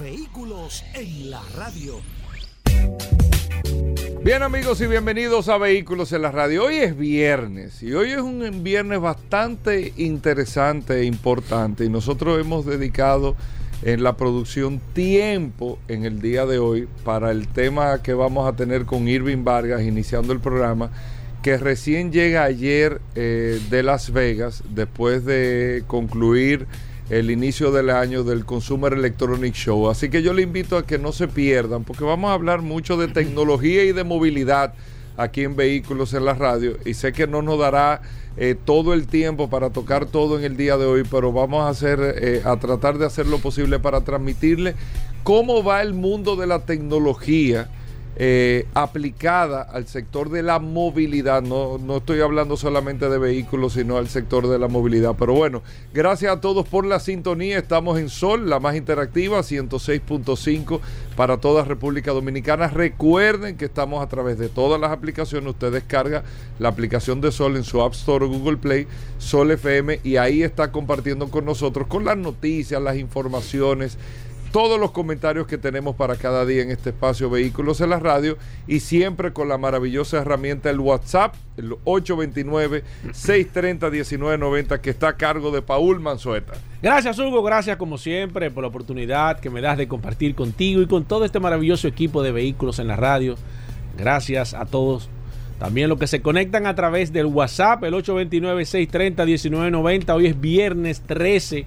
Vehículos en la radio. Bien amigos y bienvenidos a Vehículos en la Radio. Hoy es viernes y hoy es un viernes bastante interesante e importante y nosotros hemos dedicado en la producción tiempo en el día de hoy para el tema que vamos a tener con Irving Vargas iniciando el programa que recién llega ayer eh, de Las Vegas después de concluir el inicio del año del Consumer Electronic Show. Así que yo le invito a que no se pierdan, porque vamos a hablar mucho de tecnología y de movilidad aquí en Vehículos en la Radio. Y sé que no nos dará eh, todo el tiempo para tocar todo en el día de hoy, pero vamos a hacer, eh, a tratar de hacer lo posible para transmitirle cómo va el mundo de la tecnología eh, aplicada al sector de la movilidad. No, no estoy hablando solamente de vehículos, sino al sector de la movilidad. Pero bueno, gracias a todos por la sintonía. Estamos en Sol, la más interactiva, 106.5 para toda República Dominicana. Recuerden que estamos a través de todas las aplicaciones. Usted descarga la aplicación de Sol en su App Store o Google Play, Sol FM, y ahí está compartiendo con nosotros con las noticias, las informaciones todos los comentarios que tenemos para cada día en este espacio Vehículos en la Radio y siempre con la maravillosa herramienta el WhatsApp, el 829-630-1990 que está a cargo de Paul Manzueta. Gracias Hugo, gracias como siempre por la oportunidad que me das de compartir contigo y con todo este maravilloso equipo de Vehículos en la Radio. Gracias a todos. También los que se conectan a través del WhatsApp, el 829-630-1990. Hoy es viernes 13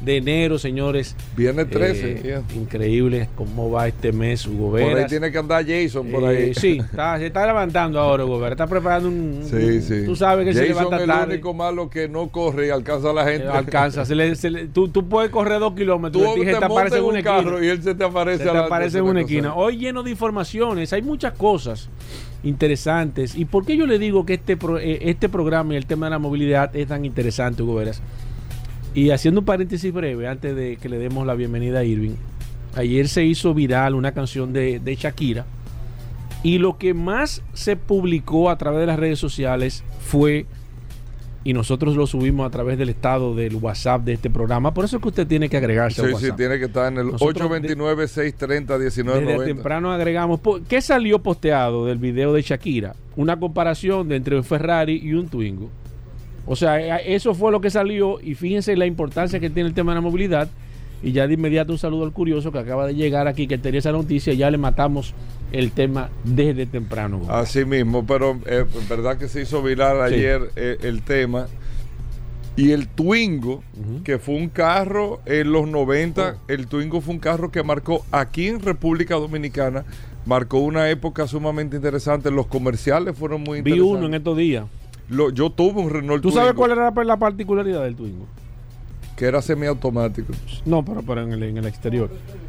de enero, señores. Viernes 13. Eh, increíble cómo va este mes, Hugo Veras. Por ahí tiene que andar Jason, por ahí. Eh, sí, está, se está levantando ahora, Hugo Veras. Está preparando un... Sí, sí. Tú sabes que Jason se levanta es el único malo que no corre y alcanza a la gente. Eh, alcanza. Se le- se le- tú, tú puedes correr dos kilómetros. Tú te te aparece en una un carro esquina. y él se te aparece Se te aparece en una cosa. esquina. Hoy lleno de informaciones, hay muchas cosas interesantes. ¿Y por qué yo le digo que este, pro- eh, este programa y el tema de la movilidad es tan interesante, Hugo Veras? Y haciendo un paréntesis breve, antes de que le demos la bienvenida a Irving, ayer se hizo viral una canción de, de Shakira. Y lo que más se publicó a través de las redes sociales fue, y nosotros lo subimos a través del estado del WhatsApp de este programa, por eso es que usted tiene que agregarse Sí, al sí, tiene que estar en el Nosotros 829-630-1990. Desde temprano agregamos. ¿Qué salió posteado del video de Shakira? Una comparación de entre un Ferrari y un Twingo. O sea, eh, eso fue lo que salió y fíjense la importancia que tiene el tema de la movilidad. Y ya de inmediato un saludo al curioso que acaba de llegar aquí, que tenía esa noticia. Ya le matamos el tema desde temprano. Así mismo, pero es verdad que se hizo viral Sí. ayer eh, el tema. Y el Twingo, que fue un carro en los 90, Oh. el Twingo fue un carro que marcó aquí en República Dominicana, marcó una época sumamente interesante. Los comerciales fueron muy Vi interesantes. uno en estos días. Lo- yo tuve un Renault ¿Tú sabes Twingo, cuál era la particularidad del Twingo? que era semiautomático. No, pero, pero en, el, en el exterior.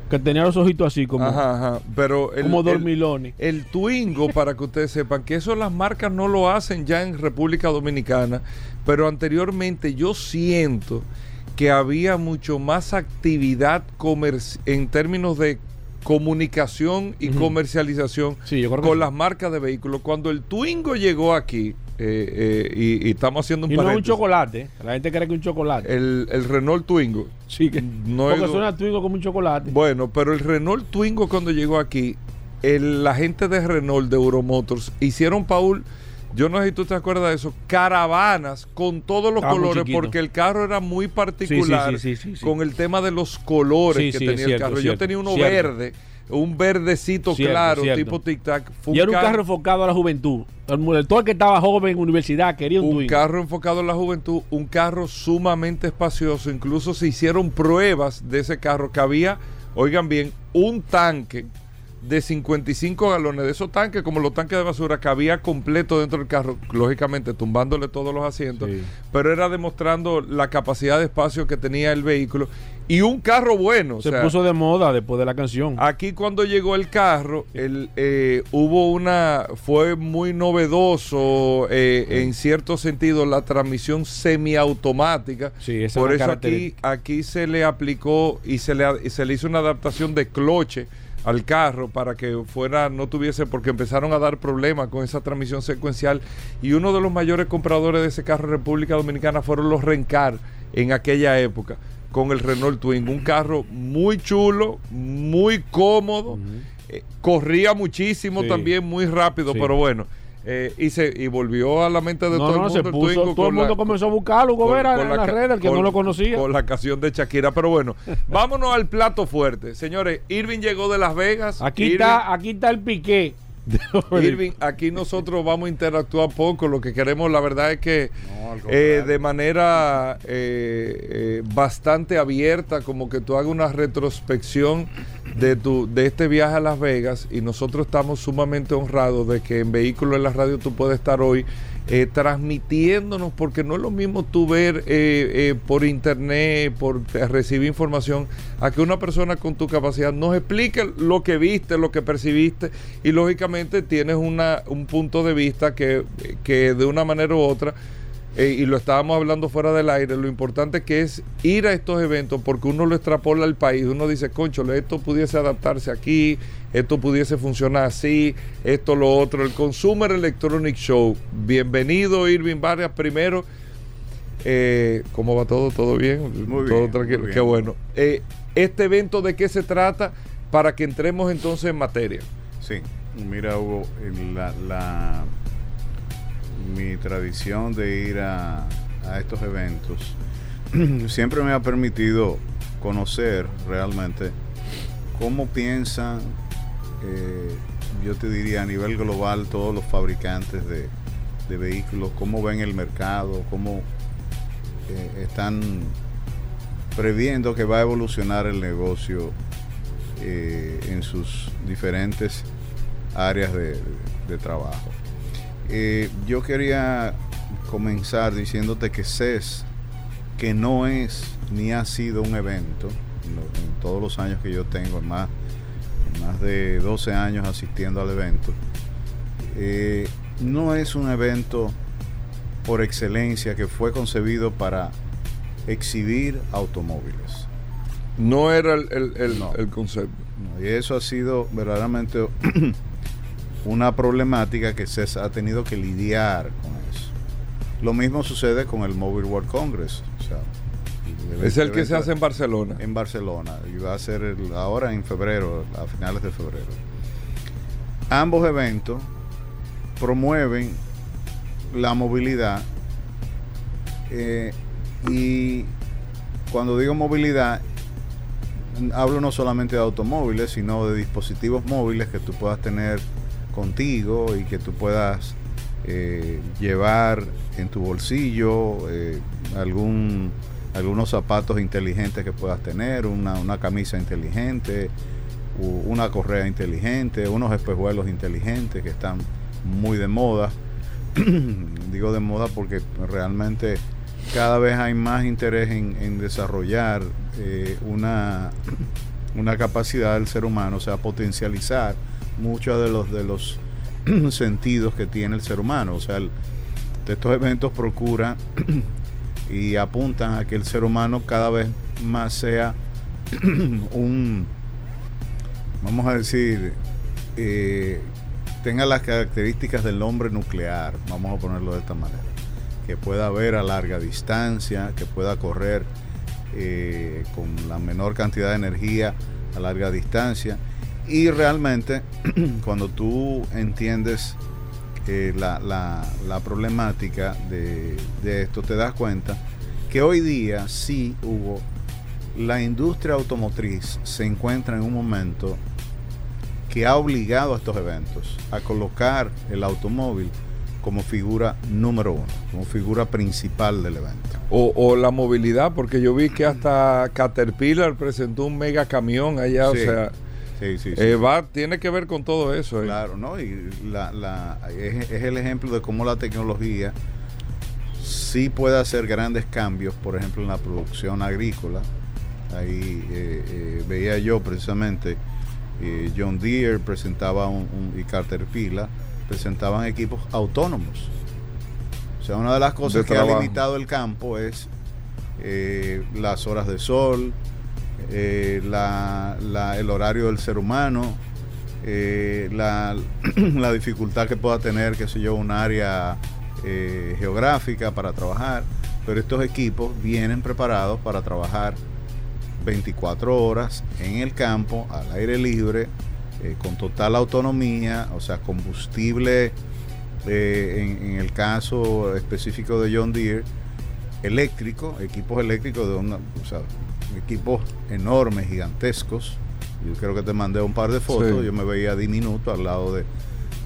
Que tenía los ojitos así como, Ajá, ajá. Pero el, como dormilones. El Twingo, para que ustedes sepan, que eso las marcas no lo hacen ya en República Dominicana, pero anteriormente yo siento que había mucho más actividad en términos de comunicación y comercialización Sí, con las marcas de vehículos. Cuando el Twingo llegó aquí, eh, eh, y, y estamos haciendo un Y no es un chocolate. La gente cree que es un chocolate. el, el Renault Twingo. Sí, que No porque es- suena Twingo como un chocolate. Bueno, pero el Renault Twingo cuando llegó aquí, el, la gente de Renault, de Euromotors, hicieron, Paul, yo no sé si tú te acuerdas de eso, caravanas con todos los colores, porque el carro era muy particular sí, sí, sí, sí. con el tema de los colores que tenía cierto, el carro. Yo tenía uno cierto. verde, un verdecito Cierto, claro, cierto. tipo tic-tac. Y era un carro- carro enfocado a la juventud. El, todo el que estaba joven en universidad quería un, un carro enfocado en la juventud, un carro sumamente espacioso. Incluso se hicieron pruebas de ese carro que había, oigan bien, un tanque de 55 galones, de esos tanques como los tanques de basura que había completo dentro del carro, lógicamente tumbándole todos los asientos, Sí. pero era demostrando la capacidad de espacio que tenía el vehículo y un carro bueno. Se o sea, puso de moda después de la canción. Aquí cuando llegó el carro, el, eh, hubo una, fue muy novedoso eh, en cierto sentido la transmisión semiautomática. Sí, esa Por es eso aquí, aquí se le aplicó y se le, se le hizo una adaptación de cloche al carro para que fuera, no tuviese, porque empezaron a dar problemas con esa transmisión secuencial y uno de los mayores compradores de ese carro en República Dominicana fueron los Rencar en aquella época con el Renault Twin, un carro muy chulo, muy cómodo, eh, corría muchísimo Sí. también, muy rápido, Sí. pero bueno, eh, y, se, y volvió a la mente de no, todo no, el se mundo el Twingo todo el mundo la- comenzó a buscarlo, Gobera, en la las redes, el que con- no lo conocía. Con la canción de Shakira. Pero bueno, vámonos al plato fuerte. Señores, Irving llegó de Las Vegas. Aquí Irving- está, aquí está el piqué. Irving, aquí nosotros vamos a interactuar poco. Lo que queremos, la verdad, es que No, eh, de manera eh, eh, bastante abierta, como que tú hagas una retrospección de tu de este viaje a Las Vegas. Y nosotros estamos sumamente honrados de que en Vehículo en la Radio tú puedes estar hoy eh, transmitiéndonos, porque no es lo mismo tú ver eh, eh, por internet, por recibir información, a que una persona con tu capacidad nos explique lo que viste, lo que percibiste, y lógicamente tienes una, un punto de vista que, que de una manera u otra, eh, y lo estábamos hablando fuera del aire, lo importante que es ir a estos eventos porque uno lo extrapola al país, uno dice, concho, esto pudiese adaptarse aquí, esto pudiese funcionar así, esto, lo otro, el Consumer Electronic Show. Bienvenido, Irving Vargas, primero. Eh, ¿Cómo va todo? ¿Todo bien? Muy ¿Todo bien, tranquilo? muy bien. Qué bueno. Eh, ¿Este evento de qué se trata? Para que entremos entonces en materia. Sí, mira Hugo, la, la- mi tradición de ir a, estos eventos siempre me ha permitido conocer realmente cómo piensan, eh, yo te diría a nivel global, todos los fabricantes de, vehículos, cómo ven el mercado, cómo eh, están previendo que va a evolucionar el negocio eh, en sus diferentes áreas de trabajo. Eh, yo quería comenzar diciéndote que CES, que no es ni ha sido un evento, en, todos los años que yo tengo, en más, en más de 12 años asistiendo al evento, eh, no es un evento por excelencia que fue concebido para exhibir automóviles. No era el, el- el- No. el concepto. No, Y eso ha sido verdaderamente una problemática que se ha tenido que lidiar con eso. Lo mismo sucede con el Mobile World Congress. o sea, Es el que se hace en Barcelona. en Barcelona y va a ser el- ahora en febrero, a finales de febrero. Ambos eventos promueven la movilidad eh, y cuando digo movilidad hablo no solamente de automóviles sino de dispositivos móviles que tú puedas tener contigo y que tú puedas eh, llevar en tu bolsillo eh, algún algunos zapatos inteligentes que puedas tener, una, una camisa inteligente, una correa inteligente, unos espejuelos inteligentes que están muy de moda. Digo de moda porque realmente cada vez hay más interés en, en desarrollar eh, una, una capacidad del ser humano, o sea, potencializar muchos de los, de los sentidos que tiene el ser humano. O sea, el- estos eventos procuran y apuntan a que el ser humano cada vez más sea un, vamos a decir, eh, tenga las características del hombre nuclear, vamos a ponerlo de esta manera, que pueda ver a larga distancia, que pueda correr eh, con la menor cantidad de energía a larga distancia y realmente cuando tú entiendes eh, la, la- la problemática de, de esto, te das cuenta que hoy día sí hubo, la industria automotriz se encuentra en un momento que ha obligado a estos eventos a colocar el automóvil como figura número uno, como figura principal del evento. O, o la movilidad, porque yo vi que hasta Caterpillar presentó un mega camión allá, o sea, Sí, sí, sí. eh, va, tiene que ver con todo eso. eh. Claro, ¿no? Y la, la- es, es el ejemplo de cómo la tecnología sí puede hacer grandes cambios, por ejemplo, en la producción agrícola, Ahí eh, eh, veía yo precisamente eh, John Deere presentaba un, un- y Caterpillar presentaban equipos autónomos. O sea, una de las cosas De que ha limitado el campo es eh, las horas de sol, eh, la- la- el horario del ser humano, eh, la, dificultad que pueda tener, qué sé yo, un área eh, geográfica para trabajar. Pero estos equipos vienen preparados para trabajar 24 horas en el campo, al aire libre, eh, con total autonomía, o sea, combustible, en, en el caso específico de John Deere, eléctrico, equipos eléctricos de una, o sea, equipos enormes, gigantescos. Yo creo que te mandé un par de fotos, Sí. yo me veía diminuto al lado de,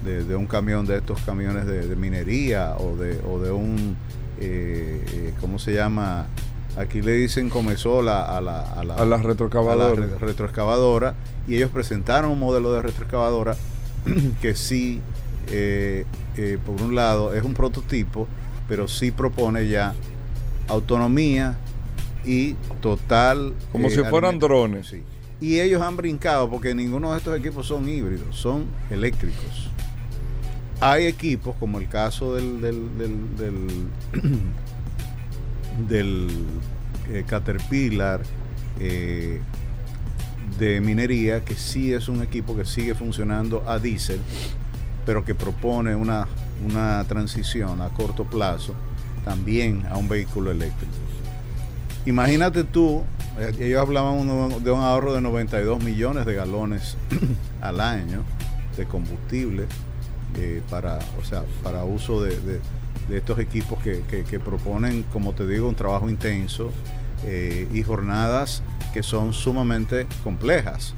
de- de un camión de estos camiones de, de minería o de, o de un, eh, eh, ¿cómo se llama? Aquí le dicen comezola a la, a la, A la a la retroexcavadora. re- retroexcavadora y ellos presentaron un modelo de retroexcavadora que sí, eh, eh, por un lado, es un prototipo, pero sí propone ya autonomía y total... Como eh, si fueran alimento. drones. Sí. Y ellos han brincado porque ninguno de estos equipos son híbridos, son eléctricos. Hay equipos, como el caso del, del, del, del, del, eh, Caterpillar eh, de minería, que sí es un equipo que sigue funcionando a diésel, pero que propone una, una transición a corto plazo también a un vehículo eléctrico. Imagínate tú, eh, ellos hablaban de un ahorro de 92 millones de galones al año de combustible eh, para, o sea, para uso de, de- de estos equipos que, que- que proponen, como te digo, un trabajo intenso eh, y jornadas que son sumamente complejas.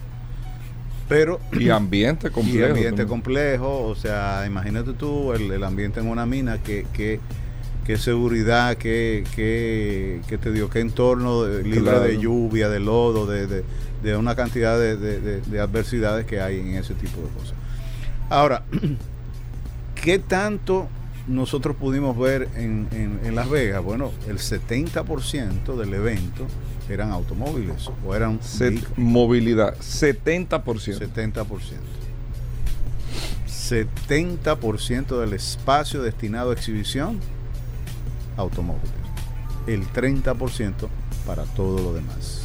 Pero Y ambiente complejo. y ambiente también. complejo, o sea, imagínate tú el, el ambiente en una mina, que, que, qué seguridad, qué, qué, qué te digo, qué entorno de- libre Claro. de lluvia, de lodo, de, de- de una cantidad de, de- de- de adversidades que hay en ese tipo de cosas. Ahora, ¿qué tanto nosotros pudimos ver en, en- en Las Vegas? Bueno, el 70% del evento eran automóviles o eran Set- movilidad, 70%. 70%. 70% del espacio destinado a exhibición, automóviles. El 30% para todo lo demás.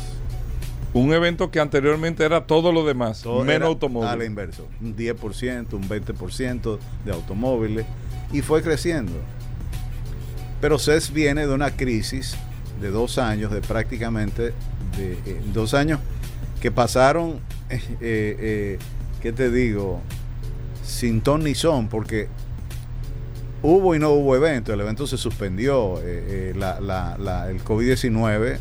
Un evento que anteriormente era todo lo demás, Todo menos automóviles. A la inversa. Un 10%, un 20% de automóviles. Y fue creciendo. Pero CES viene de una crisis de dos años, de prácticamente de, eh, dos años que pasaron, eh, eh, ¿qué te digo? Sin ton ni son, porque hubo y no hubo evento. El evento se suspendió. eh, eh, la- la- la- el COVID-19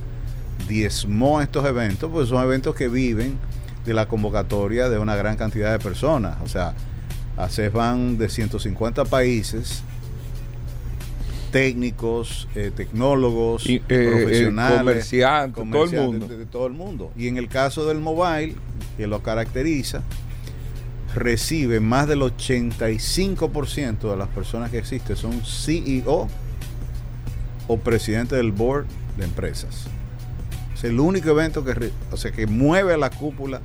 diezmó estos eventos, pues son eventos que viven de la convocatoria de una gran cantidad de personas. O sea, a CES van de 150 países, técnicos, eh, tecnólogos, Y, profesionales, comerciantes, todo el comerciantes, mundo. De, de todo el mundo. Y en el caso del mobile, que lo caracteriza, recibe más del 85% de las personas que existen son CEO o presidente del board de empresas. Es el único evento que, o sea, que mueve a la cúpula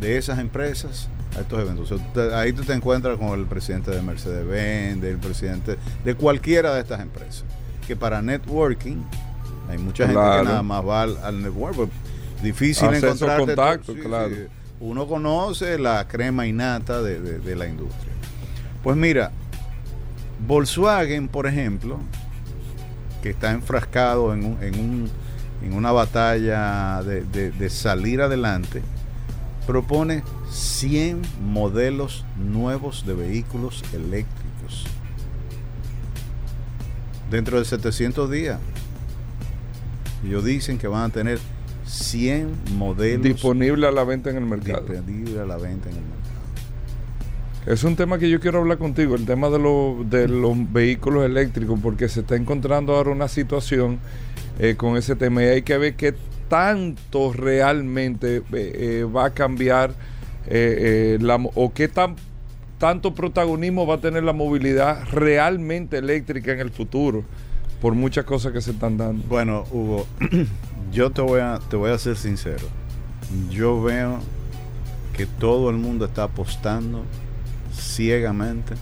de esas empresas a estos eventos. O sea, te- ahí tú te encuentras con el presidente de Mercedes-Benz, el presidente de cualquiera de estas empresas. Que para networking hay mucha gente Claro. que nada más va al, al network. difícil claro. Uno conoce la crema innata de, de- de la industria. Pues mira, Volkswagen, por ejemplo, que está enfrascado en, un- en un- en una batalla de, de- de salir adelante, propone 100 modelos nuevos de vehículos eléctricos dentro de 700 días. Ellos dicen que van a tener 100 modelos Disponible a la venta en el mercado. disponibles a la venta en el mercado. Es un tema que yo quiero hablar contigo, el tema de, lo- de los vehículos eléctricos, porque se está encontrando ahora una situación eh, con ese tema y hay que ver qué tanto realmente eh, eh, va a cambiar la o qué tan tanto protagonismo va a tener la movilidad realmente eléctrica en el futuro por muchas cosas que se están dando. Bueno, Hugo, yo te voy a, te voy a ser sincero. Yo veo que todo el mundo está apostando ciegamente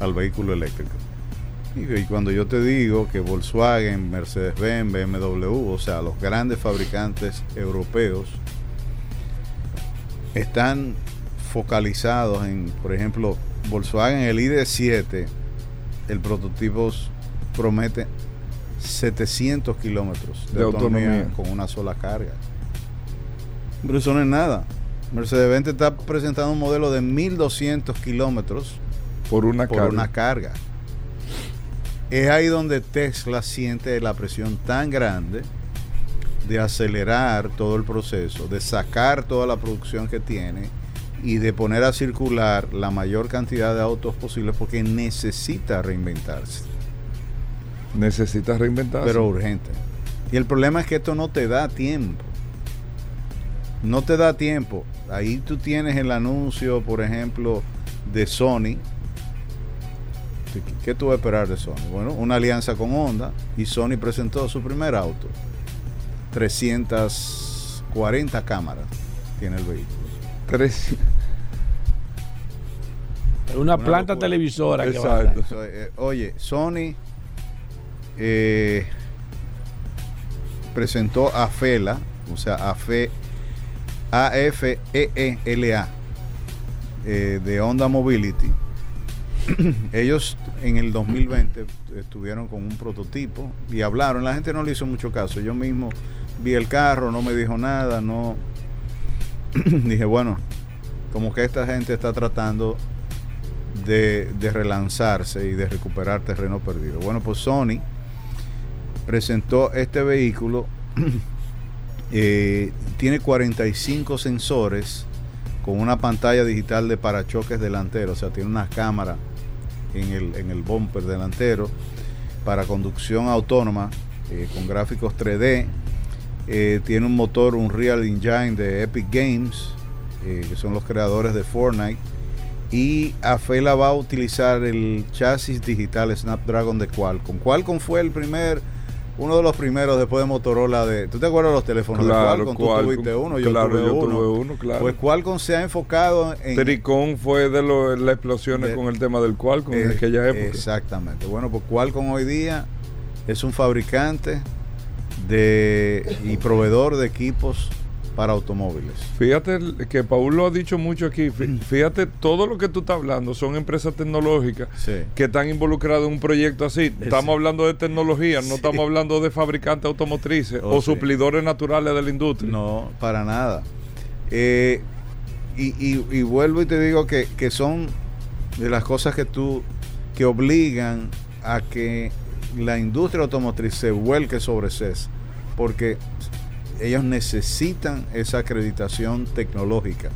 al vehículo eléctrico. Y, y cuando yo te digo que Volkswagen, Mercedes-Benz, BMW, o sea, los grandes fabricantes europeos, están focalizados en, por ejemplo, Volkswagen, el ID7, el prototipo promete 700 kilómetros de, De autonomía, autonomía. con una sola carga. Pero eso no es nada. Mercedes-Benz está presentando un modelo de 1200 kilómetros Por una por carga. una carga. Es ahí donde Tesla siente la presión tan grande de acelerar todo el proceso, de sacar toda la producción que tiene y de poner a circular la mayor cantidad de autos posibles porque necesita reinventarse, Necesitas reinventarse. pero urgente. Y el problema es que esto no te da tiempo. No te da tiempo. Ahí tú tienes el anuncio, por ejemplo, de Sony. ¿Qué tú vas a esperar de Sony? Bueno, una alianza con Honda y Sony presentó su primer auto. 340 cámaras tiene el vehículo. Tres- Una, Una planta locura. televisora que va a Exacto. eh, oye, Sony eh, presentó a Fela, o sea, a Fe, A-F-E-E-L-A, eh, de Honda Mobility. Ellos en el 2020 estuvieron con un prototipo y hablaron. La gente no le hizo mucho caso. Yo mismo vi el carro, no me dijo nada, no. Dije, bueno, como que esta gente está tratando de relanzarse y de recuperar terreno perdido. Bueno, pues Sony presentó este vehículo, eh, tiene 45 sensores con una pantalla digital de parachoques delantero, o sea, tiene una cámara en el, en el bumper delantero para conducción autónoma eh, con gráficos 3D. Eh, tiene un motor, un Real Engine de Epic Games, que son los creadores de Fortnite. Y Afela va a utilizar el chasis digital Snapdragon de Qualcomm. Qualcomm fue el primer, uno de los primeros después de Motorola de. ¿Tú te acuerdas de los teléfonos Claro, de Qualcomm? Tú Qualcomm. tuviste uno, yo Claro, tuve yo uno. tuve uno, claro. Pues Qualcomm se ha enfocado en. Tricón fue de lo- las explosiones De- con el tema del Qualcomm en Eh, aquella época. Exactamente. Bueno, pues Qualcomm hoy día es un fabricante de y proveedor de equipos para automóviles. Fíjate que Paul lo ha dicho mucho aquí. Fí- Fíjate, todo lo que tú estás hablando son empresas tecnológicas Sí. que están involucradas en un proyecto así. Estamos hablando de tecnología, no estamos hablando de fabricantes automotrices Oh, o sí. suplidores naturales de la industria. No, para nada. Eh, y, y- y vuelvo y te digo que, que son de las cosas que tú que obligan a que la industria automotriz se vuelque sobre CES, porque ellos necesitan esa acreditación tecnológica.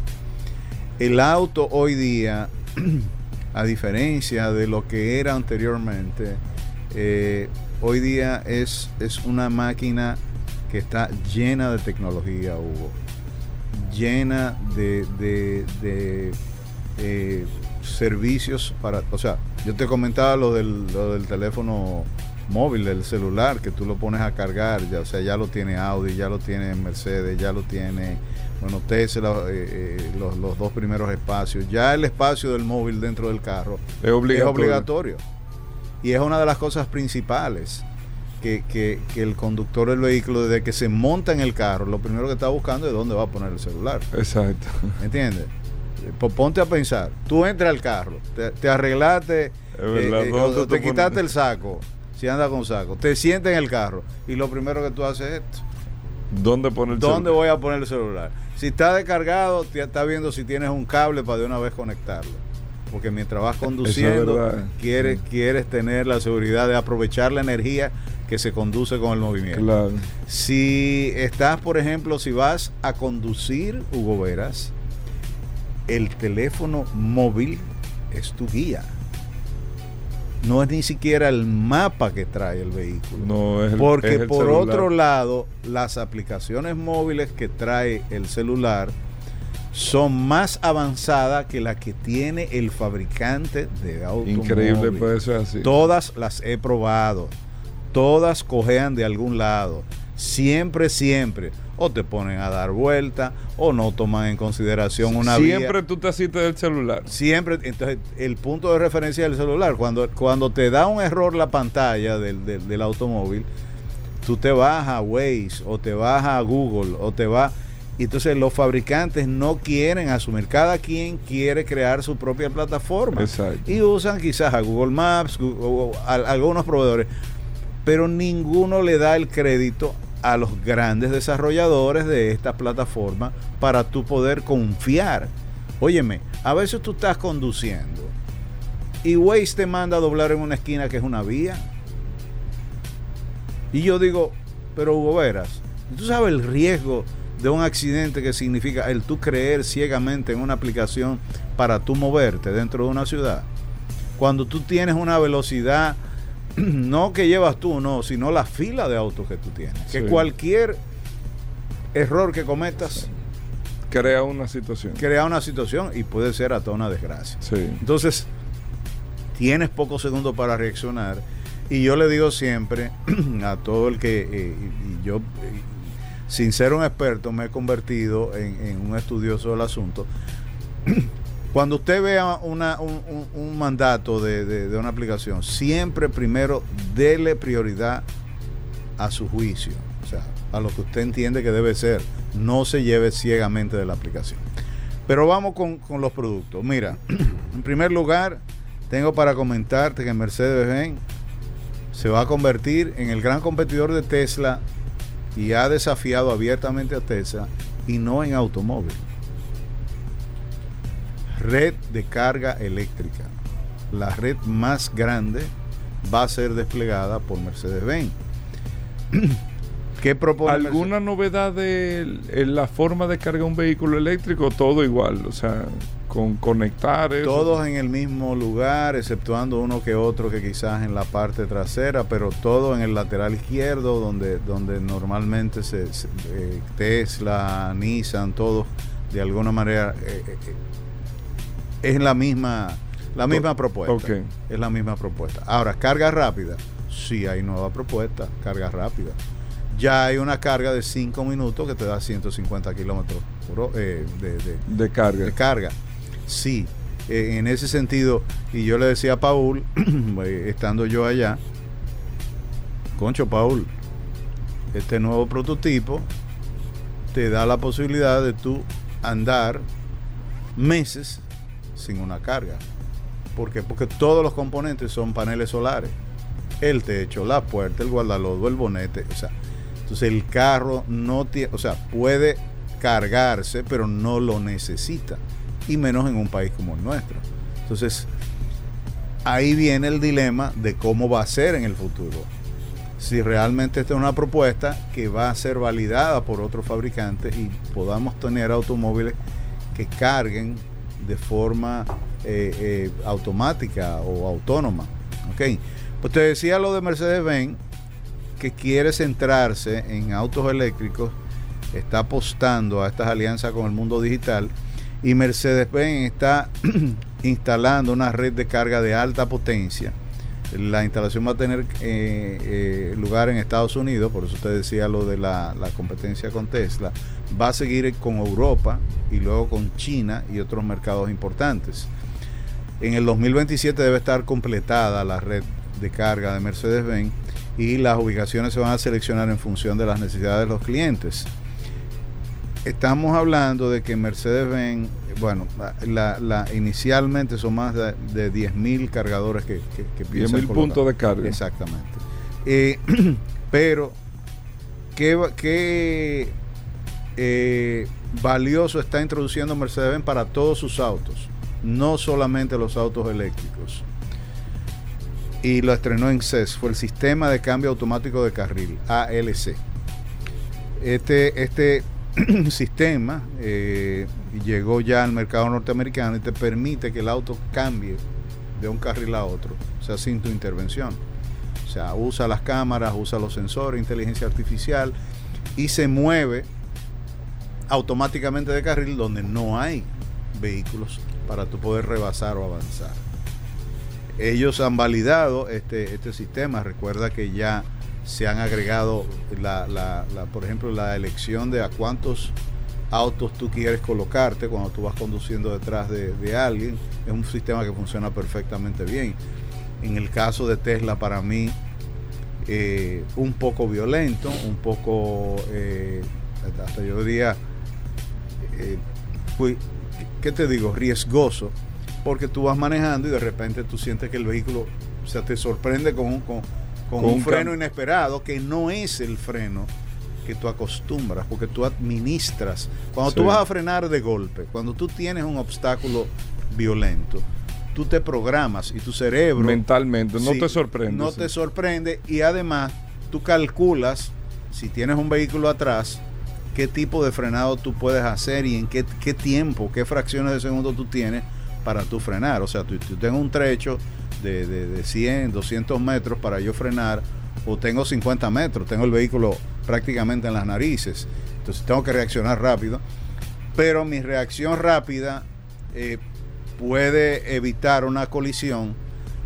El auto hoy día, a diferencia de lo que era anteriormente, eh, hoy día es, es una máquina que está llena de tecnología, Hugo. Llena de, de- eh, servicios para... O sea, yo te comentaba lo del, lo del teléfono móvil, del celular, que tú lo pones a cargar, ya, o sea, ya lo tiene Audi, ya lo tiene Mercedes, ya lo tiene, bueno, Tesla, eh, eh, los, los dos primeros espacios. Ya el espacio del móvil dentro del carro Es obligatorio. es obligatorio. Y es una de las cosas principales que, que- que el conductor del vehículo, desde que se monta en el carro, lo primero que está buscando es dónde va a poner el celular. Exacto. ¿Me entiendes? Pues ponte a pensar. Tú entras al carro, te, te arreglaste, eh, eh, ¿dónde o tú te quitaste el saco, si andas con saco, te sientes en el carro y lo primero que tú haces es esto. ¿Dónde pone el ¿Dónde celular? voy a poner el celular? Si está descargado, te está viendo si tienes un cable para de una vez conectarlo. Porque mientras vas conduciendo, verdad. quieres, Sí. quieres tener la seguridad de aprovechar la energía que se conduce con el movimiento. Claro. Si estás, por ejemplo, si vas a conducir, Hugo Veras, el teléfono móvil es tu guía. No es ni siquiera el mapa que trae el vehículo. No, es el- Porque es el por celular. otro lado, las aplicaciones móviles que trae el celular son más avanzadas que las que tiene el fabricante de automóviles. Increíble, eso es así. Todas las he probado. Todas cojean de algún lado. Siempre, siempre. O te ponen a dar vuelta o no toman en consideración una Siempre vía. tú te asistes del celular. Siempre, entonces, el punto de referencia del celular, cuando, cuando te da un error la pantalla del, del- del automóvil, tú te vas a Waze o te vas a Google o te vas... Y entonces los fabricantes no quieren asumir, cada quien quiere crear su propia plataforma. Exacto. Y usan quizás a Google Maps, o a- algunos proveedores, pero ninguno le da el crédito a los grandes desarrolladores de esta plataforma para tú poder confiar. Óyeme, a veces tú estás conduciendo y Waze te manda a doblar en una esquina que es una vía. Y yo digo, pero Hugo Veras, ¿tú sabes el riesgo de un accidente que significa el tú creer ciegamente en una aplicación para tú moverte dentro de una ciudad? Cuando tú tienes una velocidad, no que llevas tú, no, sino la fila de autos que tú tienes. Que cualquier error que cometas Crea una situación. crea una situación y puede ser hasta una desgracia. Sí. Entonces, tienes pocos segundos para reaccionar. Y yo le digo siempre a todo el que, eh, y- y yo, eh, sin ser un experto, me he convertido en, en un estudioso del asunto. Cuando usted vea un, mandato de una aplicación, siempre primero dele prioridad a su juicio, o sea, a lo que usted entiende que debe ser. No se lleve ciegamente de la aplicación. Pero vamos con, con los productos. Mira, en primer lugar, tengo para comentarte que Mercedes-Benz se va a convertir en el gran competidor de Tesla y ha desafiado abiertamente a Tesla y no en automóvil. Red de carga eléctrica. La red más grande va a ser desplegada por Mercedes-Benz. ¿Qué propone ¿Alguna novedad de la forma de cargar un vehículo eléctrico? Todo igual, o sea, con conectar eso. Todos en el mismo lugar, exceptuando uno que otro que quizás en la parte trasera, pero todo en el lateral izquierdo, donde, donde normalmente se, se- eh, Tesla, Nissan, todos de alguna manera eh, eh, es la misma, la misma propuesta. ok. Es la misma propuesta. Ahora, carga rápida. Sí hay nueva propuesta, carga rápida. Ya hay una carga de 5 minutos que te da 150 kilómetros eh, de- de, de carga. de carga. Sí, eh, en ese sentido, y yo le decía a Paul, eh, estando yo allá, concho Paul, este nuevo prototipo te da la posibilidad de tú andar meses sin una carga. ¿Por qué? Porque todos los componentes son paneles solares. El techo, la puerta, el guardalodo, el bonete, o sea, entonces el carro no tiene, o sea, puede cargarse, pero no lo necesita, y menos en un país como el nuestro. Entonces, ahí viene el dilema de cómo va a ser en el futuro. Si realmente esta es una propuesta que va a ser validada por otros fabricantes y podamos tener automóviles que carguen de forma eh, eh, automática o autónoma. ¿ok? Pues te decía lo de Mercedes-Benz, que quiere centrarse en autos eléctricos, está apostando a estas alianzas con el mundo digital y Mercedes-Benz está instalando una red de carga de alta potencia. La instalación va a tener eh, eh, lugar en Estados Unidos, por eso te decía lo de la, la competencia con Tesla. Va a seguir con Europa y luego con China y otros mercados importantes. En el 2027 debe estar completada la red de carga de Mercedes-Benz y las ubicaciones se van a seleccionar en función de las necesidades de los clientes. Estamos hablando de que Mercedes-Benz, bueno, la, la- inicialmente son más de, de 10.000 cargadores que, que, que piensan 10.000 colocar. puntos de carga. Exactamente. Eh, pero, ¿qué, va- qué, eh, valioso está introduciendo Mercedes-Benz para todos sus autos? No solamente los autos eléctricos. Y lo estrenó en CES, fue el Sistema de Cambio Automático de Carril, ALC. Este, este sistema eh, llegó ya al mercado norteamericano y te permite que el auto cambie de un carril a otro, o sea, sin tu intervención. O sea, usa las cámaras, usa los sensores, inteligencia artificial y se mueve automáticamente de carril donde no hay vehículos para tú poder rebasar o avanzar. Ellos han validado este, este sistema. Recuerda que ya se han agregado, la, la- la- por ejemplo, la elección de a cuántos autos tú quieres colocarte cuando tú vas conduciendo detrás de, de alguien. Es un sistema que funciona perfectamente bien. En el caso de Tesla, para mí, eh, un poco violento, un poco, eh, hasta yo diría, eh, ¿qué te digo? Riesgoso, porque tú vas manejando y de repente tú sientes que el vehículo, o sea, te sorprende con un, con, con Con un freno inesperado que no es el freno que tú acostumbras, porque tú administras. Cuando tú vas a frenar de golpe, cuando tú tienes un obstáculo violento, tú te programas y tu cerebro Mentalmente, no Sí, te sorprende. No sí. te sorprende y además tú calculas, si tienes un vehículo atrás, qué tipo de frenado tú puedes hacer y en qué, qué tiempo, qué fracciones de segundo tú tienes para tú frenar. O sea, tú, tú tengo un trecho de, de, de 100, 200 metros para yo frenar o tengo 50 metros, tengo el vehículo prácticamente en las narices. Entonces tengo que reaccionar rápido. Pero mi reacción rápida eh, puede evitar una colisión,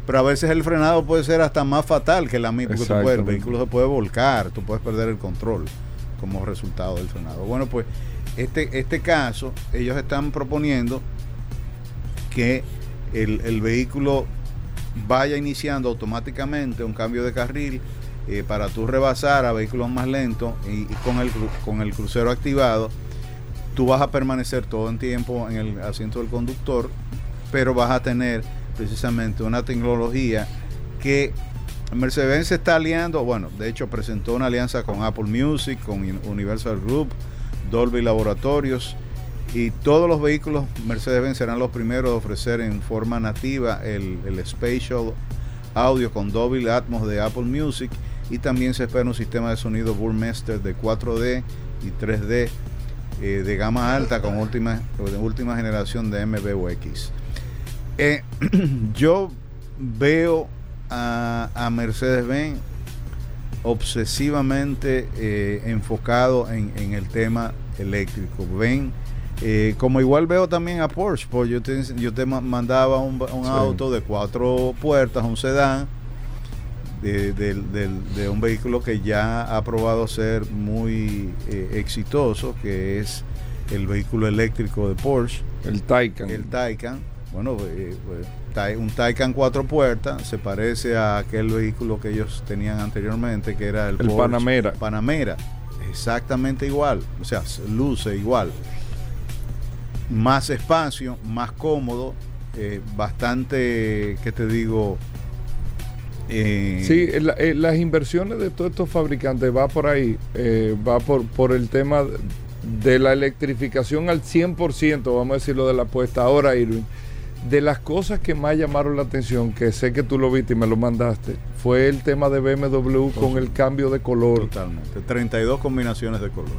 pero a veces el frenado puede ser hasta más fatal que la misma, porque tú puedes- el vehículo se puede volcar, tú puedes perder el control como resultado del frenado. Bueno, pues este, este caso, ellos están proponiendo que el, el vehículo vaya iniciando automáticamente un cambio de carril eh, para tú rebasar a vehículos más lentos y, y con, el, con el crucero activado, tú vas a permanecer todo el tiempo en el asiento del conductor, pero vas a tener precisamente una tecnología que Mercedes está aliando, bueno, de hecho presentó una alianza con Apple Music, con Un- Universal Group, Dolby Laboratorios y todos los vehículos Mercedes-Benz serán los primeros a ofrecer en forma nativa el, el Spatial Audio con Dolby Atmos de Apple Music y también se espera un sistema de sonido Burmester de 4D y 3D eh, de gama alta con última, de última generación de MBUX. Eh, yo veo a, a Mercedes-Benz obsesivamente eh, enfocado en, en el tema eléctrico. Ven, eh, como igual veo también a Porsche, pues yo te, yo te ma- mandaba un, un Sí. auto de cuatro puertas, un sedán, de, del- del- de un vehículo que ya ha probado ser muy eh, exitoso, que es el vehículo eléctrico de Porsche El Taycan. el Taycan, bueno, eh, pues, un Taycan cuatro puertas, se parece a aquel vehículo que ellos tenían anteriormente, que era el, El Porsche Panamera. Panamera, exactamente igual, o sea, se luce igual. Más espacio, más cómodo, eh, bastante, ¿qué te digo? Eh, Sí, la- eh, las inversiones de todos estos fabricantes va por ahí, va por, por el tema de la electrificación al 100%, vamos a decirlo de la puesta ahora, Irwin. De las cosas que más llamaron la atención, que sé que tú lo viste y me lo mandaste, fue el tema de BMW con el cambio de color. Totalmente, 32 combinaciones de color.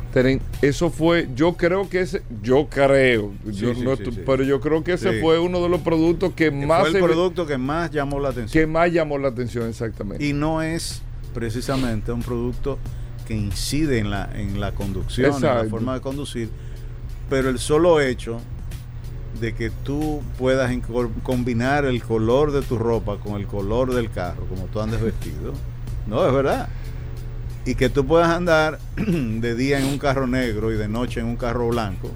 Eso fue, yo creo que ese, yo creo, yo sí, no sí, estu- sí. pero yo creo que ese fue uno de los productos que más Fue el producto que más llamó la atención. que más llamó la atención exactamente. y no es precisamente un producto que incide en la, en la conducción, en la forma de conducir, pero el solo hecho de que tú puedas combinar el color de tu ropa con el color del carro, como tú andes vestido, no, es verdad. Y que tú puedas andar de día en un carro negro y de noche en un carro blanco.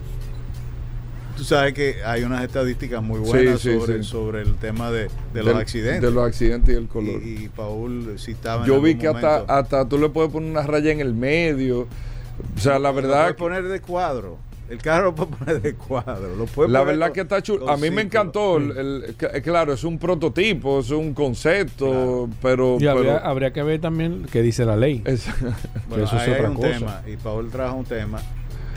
Tú sabes que hay unas estadísticas muy buenas Sí, sí, sobre, sí. sobre el tema de, de los Del- accidentes. De los accidentes y el color. Y, y Paul citaba en Yo vi algún que hasta, momento, hasta tú le puedes poner una raya en el medio. O sea, la verdad, puedes poner de cuadro. El carro lo puedes poner de cuadro. Lo la poner verdad con- que está chulo. A mí me encantó. el- el- que- claro, es un prototipo, es un concepto, pero... Y habría, pero habría que ver también qué dice la ley. es- Bueno, eso es otra un cosa. tema. Y Paul trajo un tema.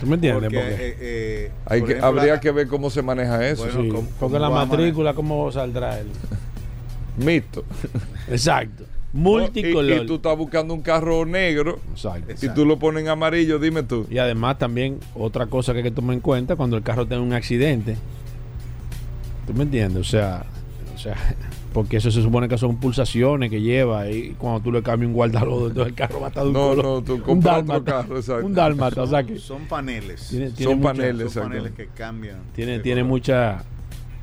¿Tú me entiendes? Porque, Porque, eh, eh, hay por que, ejemplo, habría la- que ver cómo se maneja eso. Bueno, sí, ¿cómo- porque cómo la matrícula, ¿cómo saldrá él? Mixto. Exacto. Y, Multicolor. y tú estás buscando un carro negro Exacto. y tú lo pones en amarillo, dime tú. Y además también otra cosa que hay que tomar en cuenta cuando el carro tenga un accidente. ¿Tú me entiendes? O sea, o sea, porque eso se supone que son pulsaciones que lleva y cuando tú le cambias un guardalodo, entonces el carro va a estar de un No, color. no, tú un compras otro dálmata. carro, exacto. Un dálmata, o sea que Son paneles. tiene, tiene Son mucha- paneles. son paneles que cambian. tiene, tiene color. mucha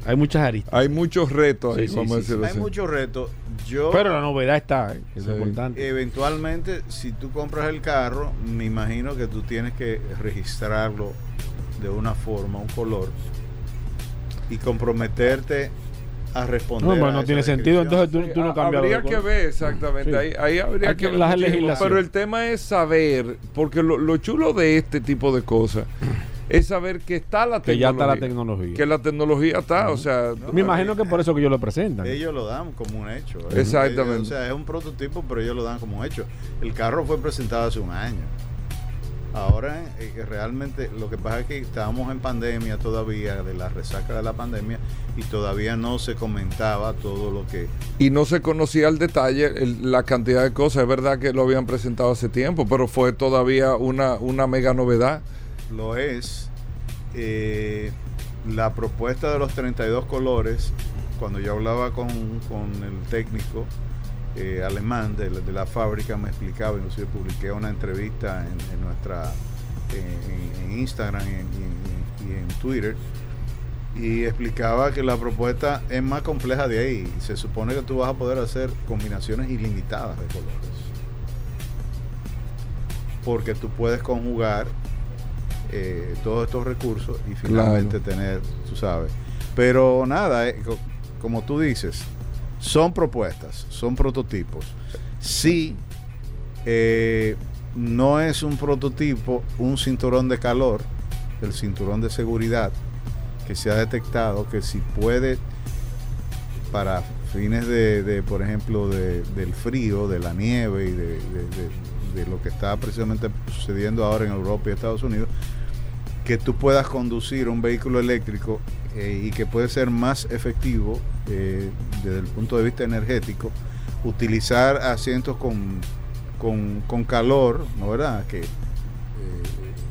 Hay muchas aristas. Hay muchos retos ahí, Sí, sí, a decirlo Hay así. muchos retos. Yo Pero la novedad está, ¿eh? que es Sí. importante. eventualmente, si tú compras el carro, me imagino que tú tienes que registrarlo de una forma, un color, y comprometerte a responder. No, pero a no tiene sentido, entonces tú, tú no cambias. Habría que ver exactamente. Sí. Ahí, ahí habría Hay que que- ver. Pero el tema es saber, porque lo, lo chulo de este tipo de cosas es saber que está la Que ya está la tecnología. tecnología. Que la tecnología está, o sea, Me imagino que por eso que ellos lo presentan. Ellos lo dan como un hecho. ¿eh? Exactamente. Ellos- o sea, es un prototipo, pero ellos lo dan como un hecho. El carro fue presentado hace un año. Ahora, eh, realmente, lo que pasa es que estábamos en pandemia todavía, de la resaca de la pandemia, y todavía no se comentaba todo lo que y no se conocía al detalle el- la cantidad de cosas. Es verdad que lo habían presentado hace tiempo, pero fue todavía una, una mega novedad. Lo es. Eh, la propuesta de los 32 colores, cuando yo hablaba con, con el técnico eh, alemán de, de la fábrica, me explicaba, inclusive publiqué una entrevista en, nuestra en, Instagram y en Twitter, y explicaba que la propuesta es más compleja de ahí. Se supone que tú vas a poder hacer combinaciones ilimitadas de colores. Porque tú puedes conjugar eh, todos estos recursos y finalmente tener, tú sabes. Pero nada, eh, co- como tú dices, son propuestas, son prototipos. Sí, eh, no es un prototipo, un cinturón de calor, el cinturón de seguridad que se ha detectado que si puede para fines de, de, por ejemplo, de- del frío, de la nieve y de- de lo que está precisamente sucediendo ahora en Europa y Estados Unidos, que tú puedas conducir un vehículo eléctrico eh, y que puede ser más efectivo eh, desde el punto de vista energético, utilizar asientos con, con, con calor, ¿no verdad? Que eh,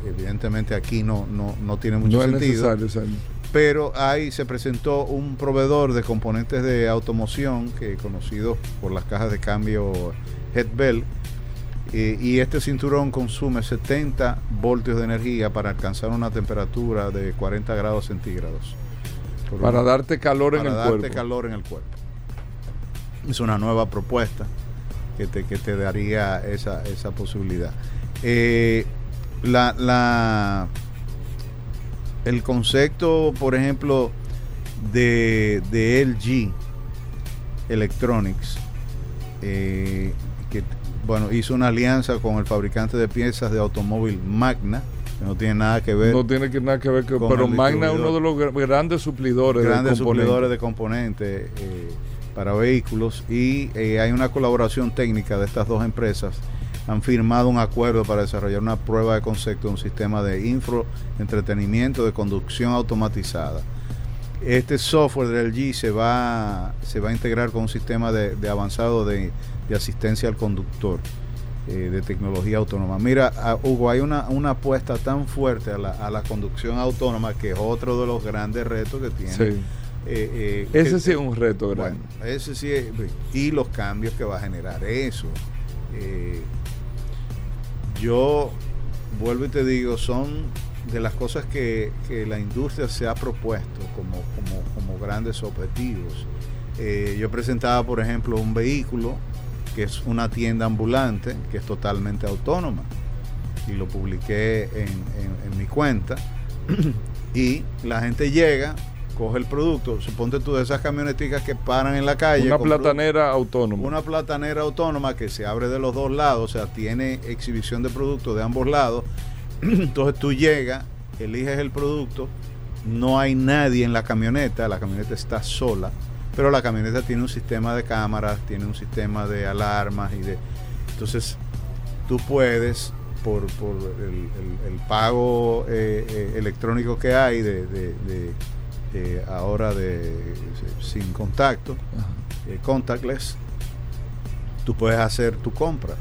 evidentemente aquí no, no, no tiene mucho no es sentido sea, pero ahí se presentó un proveedor de componentes de automoción que conocido por las cajas de cambio Headbell eh, y este cinturón consume 70 voltios de energía para alcanzar una temperatura de 40 grados centígrados. Para una- darte calor en para el darte cuerpo. calor en el cuerpo. Es una nueva propuesta que te, que te daría esa, esa posibilidad. Eh, la, la- el concepto, por ejemplo, de, de LG Electronics, eh, bueno, hizo una alianza con el fabricante de piezas de automóvil Magna, que no tiene nada que ver No tiene que nada que ver con pero Magna es uno de los gra- grandes suplidores grandes de componentes. suplidores de componentes eh, para vehículos y eh, hay una colaboración técnica de estas dos empresas. Han firmado un acuerdo para desarrollar una prueba de concepto de un sistema de info entretenimiento de conducción automatizada. Este software del LG se va, se va a integrar con un sistema de, de avanzado de, de asistencia al conductor eh, de tecnología autónoma. Mira, Hugo, hay una, una apuesta tan fuerte a la, a la conducción autónoma que es otro de los grandes retos que tiene. Sí. eh, eh, Ese que- sí es un reto grande. bueno, ese sí es, y los cambios que va a generar eso. Eh, yo vuelvo y te digo, son de las cosas que, que la industria se ha propuesto como, como, como grandes objetivos. Eh, yo presentaba, por ejemplo, un vehículo que es una tienda ambulante, que es totalmente autónoma, y lo publiqué en, en- en mi cuenta, y la gente llega, coge el producto, suponte tú de esas camioneticas que paran en la calle. Una platanera autónoma. una platanera autónoma que se abre de los dos lados, o sea, tiene exhibición de productos de ambos lados. Entonces tú llegas, eliges el producto, no hay nadie en la camioneta, la camioneta está sola, pero la camioneta tiene un sistema de cámaras, tiene un sistema de alarmas y de... Entonces tú puedes, por, por el, el- el pago eh, eh, electrónico que hay de, de- de, eh, ahora de sin contacto, contactless, tú puedes hacer tu compra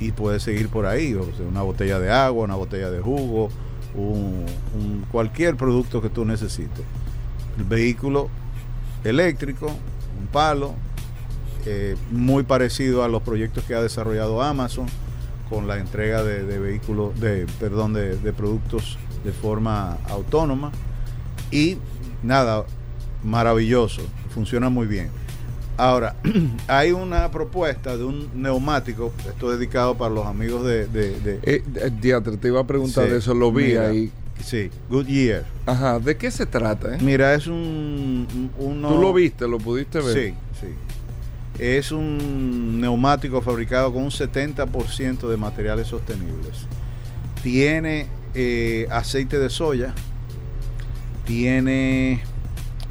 y puedes seguir por ahí, o sea, una botella de agua, una botella de jugo, un, un- cualquier producto que tú necesites. El vehículo eléctrico, un palo, eh, muy parecido a los proyectos que ha desarrollado Amazon con la entrega de, de vehículos, de, perdón, de, de productos de forma autónoma. Y nada, maravilloso, funciona muy bien. Ahora, hay una propuesta de un neumático, esto es dedicado para los amigos de... de, de- Eh, eh, te iba a preguntar Sí, de eso, lo vi mira. ahí. Sí, Goodyear. Ajá, ¿de qué se trata? eh? Mira, es un... uno- ¿Tú lo viste, lo pudiste ver? Sí, sí. Es un neumático fabricado con un 70% de materiales sostenibles. Tiene eh, aceite de soya, tiene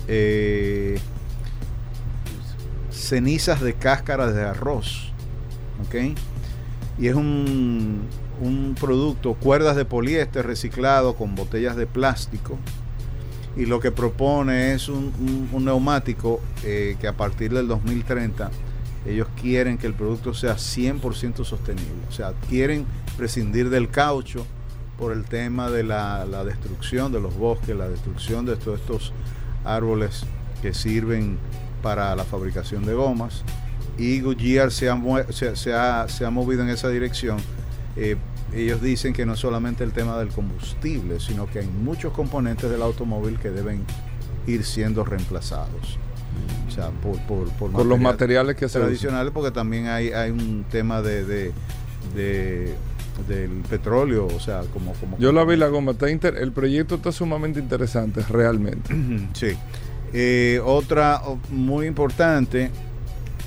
eh, cenizas de cáscaras de arroz, ¿ok? Y es un, un producto, cuerdas de poliéster reciclado con botellas de plástico y lo que propone es un, un- neumático eh, que a partir del 2030 ellos quieren que el producto sea 100% sostenible. O sea, quieren prescindir del caucho por el tema de la, la destrucción de los bosques, la destrucción de todos estos árboles que sirven para la fabricación de gomas. Y Goodyear se ha, se ha, se ha movido en esa dirección. Eh, ellos dicen que no es solamente el tema del combustible, sino que hay muchos componentes del automóvil que deben ir siendo reemplazados. O sea, por, por, por Por los material- materiales que se usan. tradicionales, porque también hay, hay un tema de, de- de- del petróleo, o sea, como... como Yo la vi la goma, está inter- el proyecto está sumamente interesante, realmente. Sí. Eh, otra muy importante,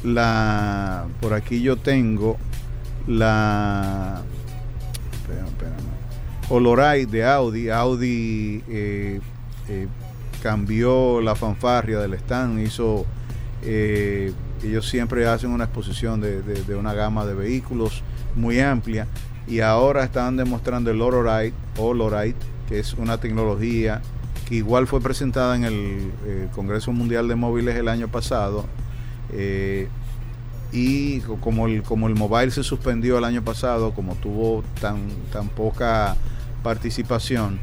la por aquí yo tengo la. Olorite de Audi. Audi eh, eh, cambió la fanfarria del stand, hizo eh, ellos siempre hacen una exposición de, de- de una gama de vehículos muy amplia y ahora están demostrando el Olorite, que es una tecnología que igual fue presentada en el eh, Congreso Mundial de Móviles el año pasado. eh, y co- como el, como el mobile se suspendió el año pasado, como tuvo tan, tan poca participación,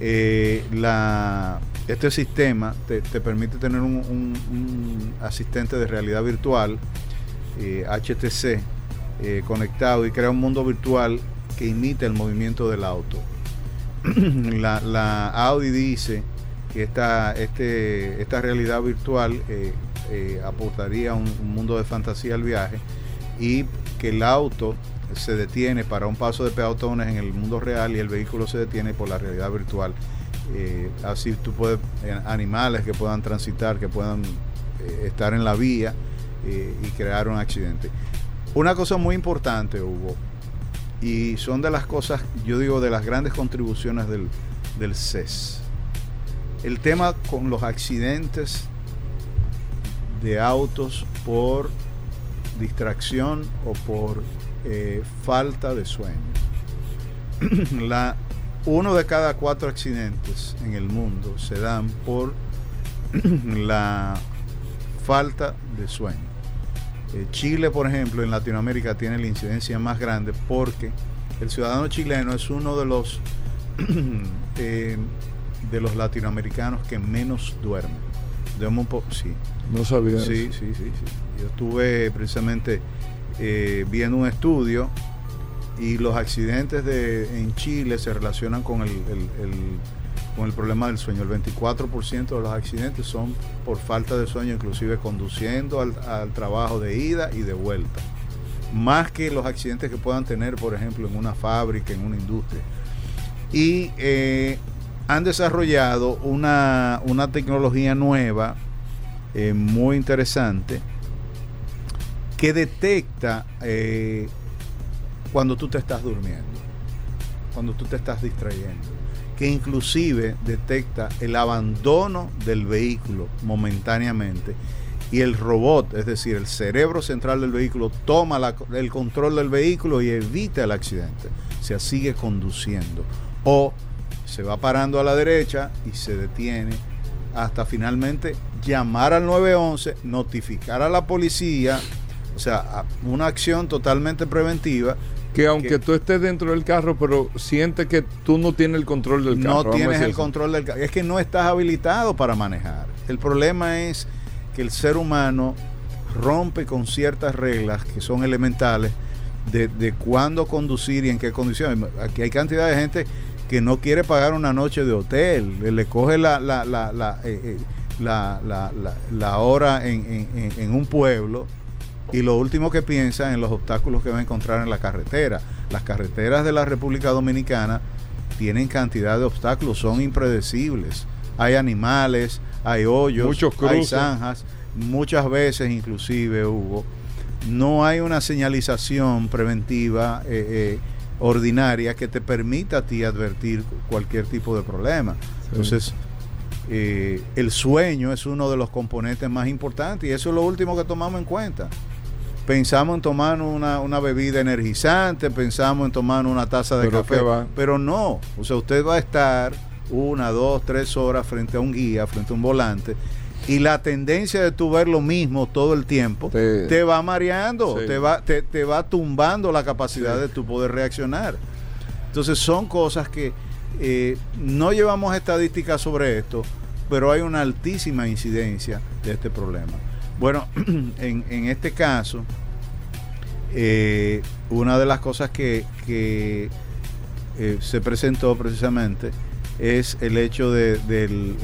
eh, este sistema te, te permite tener un, asistente de realidad virtual, eh, HTC, eh, conectado y crea un mundo virtual que imita el movimiento del auto. la, Audi dice que esta, este, esta realidad virtual eh, eh, aportaría un mundo de fantasía al viaje y que el auto se detiene para un paso de peatones en el mundo real y el vehículo se detiene por la realidad virtual. Eh, así tú puedes, eh, animales que puedan transitar, que puedan eh, estar en la vía y crear un accidente. Una cosa muy importante, Hugo, y son de las cosas, yo digo, de las grandes contribuciones del, del CES. El tema con los accidentes de autos por distracción o por eh, falta de sueño. La, uno de cada cuatro accidentes en el mundo se dan por la falta de sueño. Eh, Chile, por ejemplo, en Latinoamérica tiene la incidencia más grande porque el ciudadano chileno es uno de los eh, de los latinoamericanos que menos duermen. Duerme un po- sí, No sabía. sí, eso. sí, sí, sí. Yo estuve precisamente eh, un estudio y los accidentes de, en Chile se relacionan con el, con el problema del sueño. El 24% de los accidentes son por falta de sueño, inclusive conduciendo al, al trabajo de ida y de vuelta. Más que los accidentes que puedan tener, por ejemplo, en una fábrica, en una industria. Y eh, han desarrollado una, una tecnología nueva, eh, muy interesante, que detecta eh, cuando tú te estás durmiendo, cuando tú te estás distrayendo, que inclusive detecta el abandono del vehículo momentáneamente y el robot, es decir, el cerebro central del vehículo, toma el control del vehículo y evita el accidente. O sea, sigue conduciendo. O se va parando a la derecha y se detiene hasta finalmente llamar al 911, notificar a la policía, o sea, una acción totalmente preventiva. Que aunque que- tú estés dentro del carro, pero siente que tú no tienes el control del carro. no tienes el control del carro. Es que no estás habilitado para manejar. El problema es que el ser humano rompe con ciertas reglas que son elementales de, de cuándo conducir y en qué condiciones. Aquí hay cantidad de gente que no quiere pagar una noche de hotel, le, le coge la, la, la, la, eh, eh, la, la, la, la hora en- en un pueblo y lo último que piensa en los obstáculos que va a encontrar en la carretera. Las carreteras de la República Dominicana tienen cantidad de obstáculos, son impredecibles. Hay animales, hay hoyos, hay zanjas, muchas veces inclusive hubo. No hay una señalización preventiva eh, eh, ordinaria que te permita a ti advertir cualquier tipo de problema. Entonces, eh, el sueño es uno de los componentes más importantes y eso es lo último que tomamos en cuenta. Pensamos en tomar una, una bebida energizante, pensamos en tomar una taza de Pero café, pero no. O sea, usted va a estar una, dos, tres horas frente a un guía, frente a un volante y la tendencia de tú ver lo mismo todo el tiempo Te- te, va mareando, Sí. te, va, te, te va tumbando la capacidad Sí. de tu poder reaccionar. Entonces son cosas que eh, no llevamos estadísticas sobre esto, pero hay una altísima incidencia de este problema. Bueno, en, este caso, eh, una de las cosas que, eh, se presentó precisamente es el hecho de, del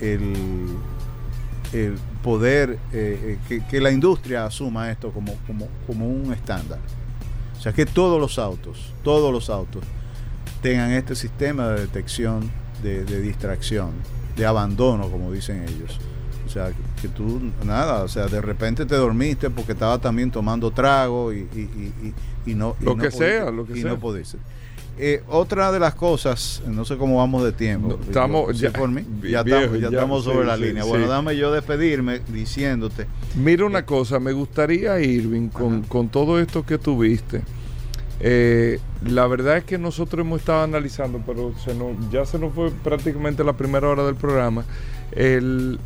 el- poder eh, que, la industria asuma esto como, un estándar. O sea, que todos los autos, todos los autos tengan este sistema de detección de, de distracción, de abandono, como dicen ellos. O sea, que, tú, nada, o sea, de repente te dormiste porque estaba también tomando trago y, y- y- y- y no... y Lo no que sea, lo que y sea. no pudiste. Eh, otra de las cosas, no sé cómo vamos de tiempo. No, estamos ¿Sí ya- por mí? Ya, viejo, estamos, ya ya, estamos sobre sí, la sí, línea. Bueno, dame yo despedirme diciéndote Mira una cosa, me gustaría, Irving, con, con todo esto que tuviste. eh, la verdad es que nosotros hemos estado analizando, pero se nos, ya se nos fue prácticamente la primera hora del programa, el,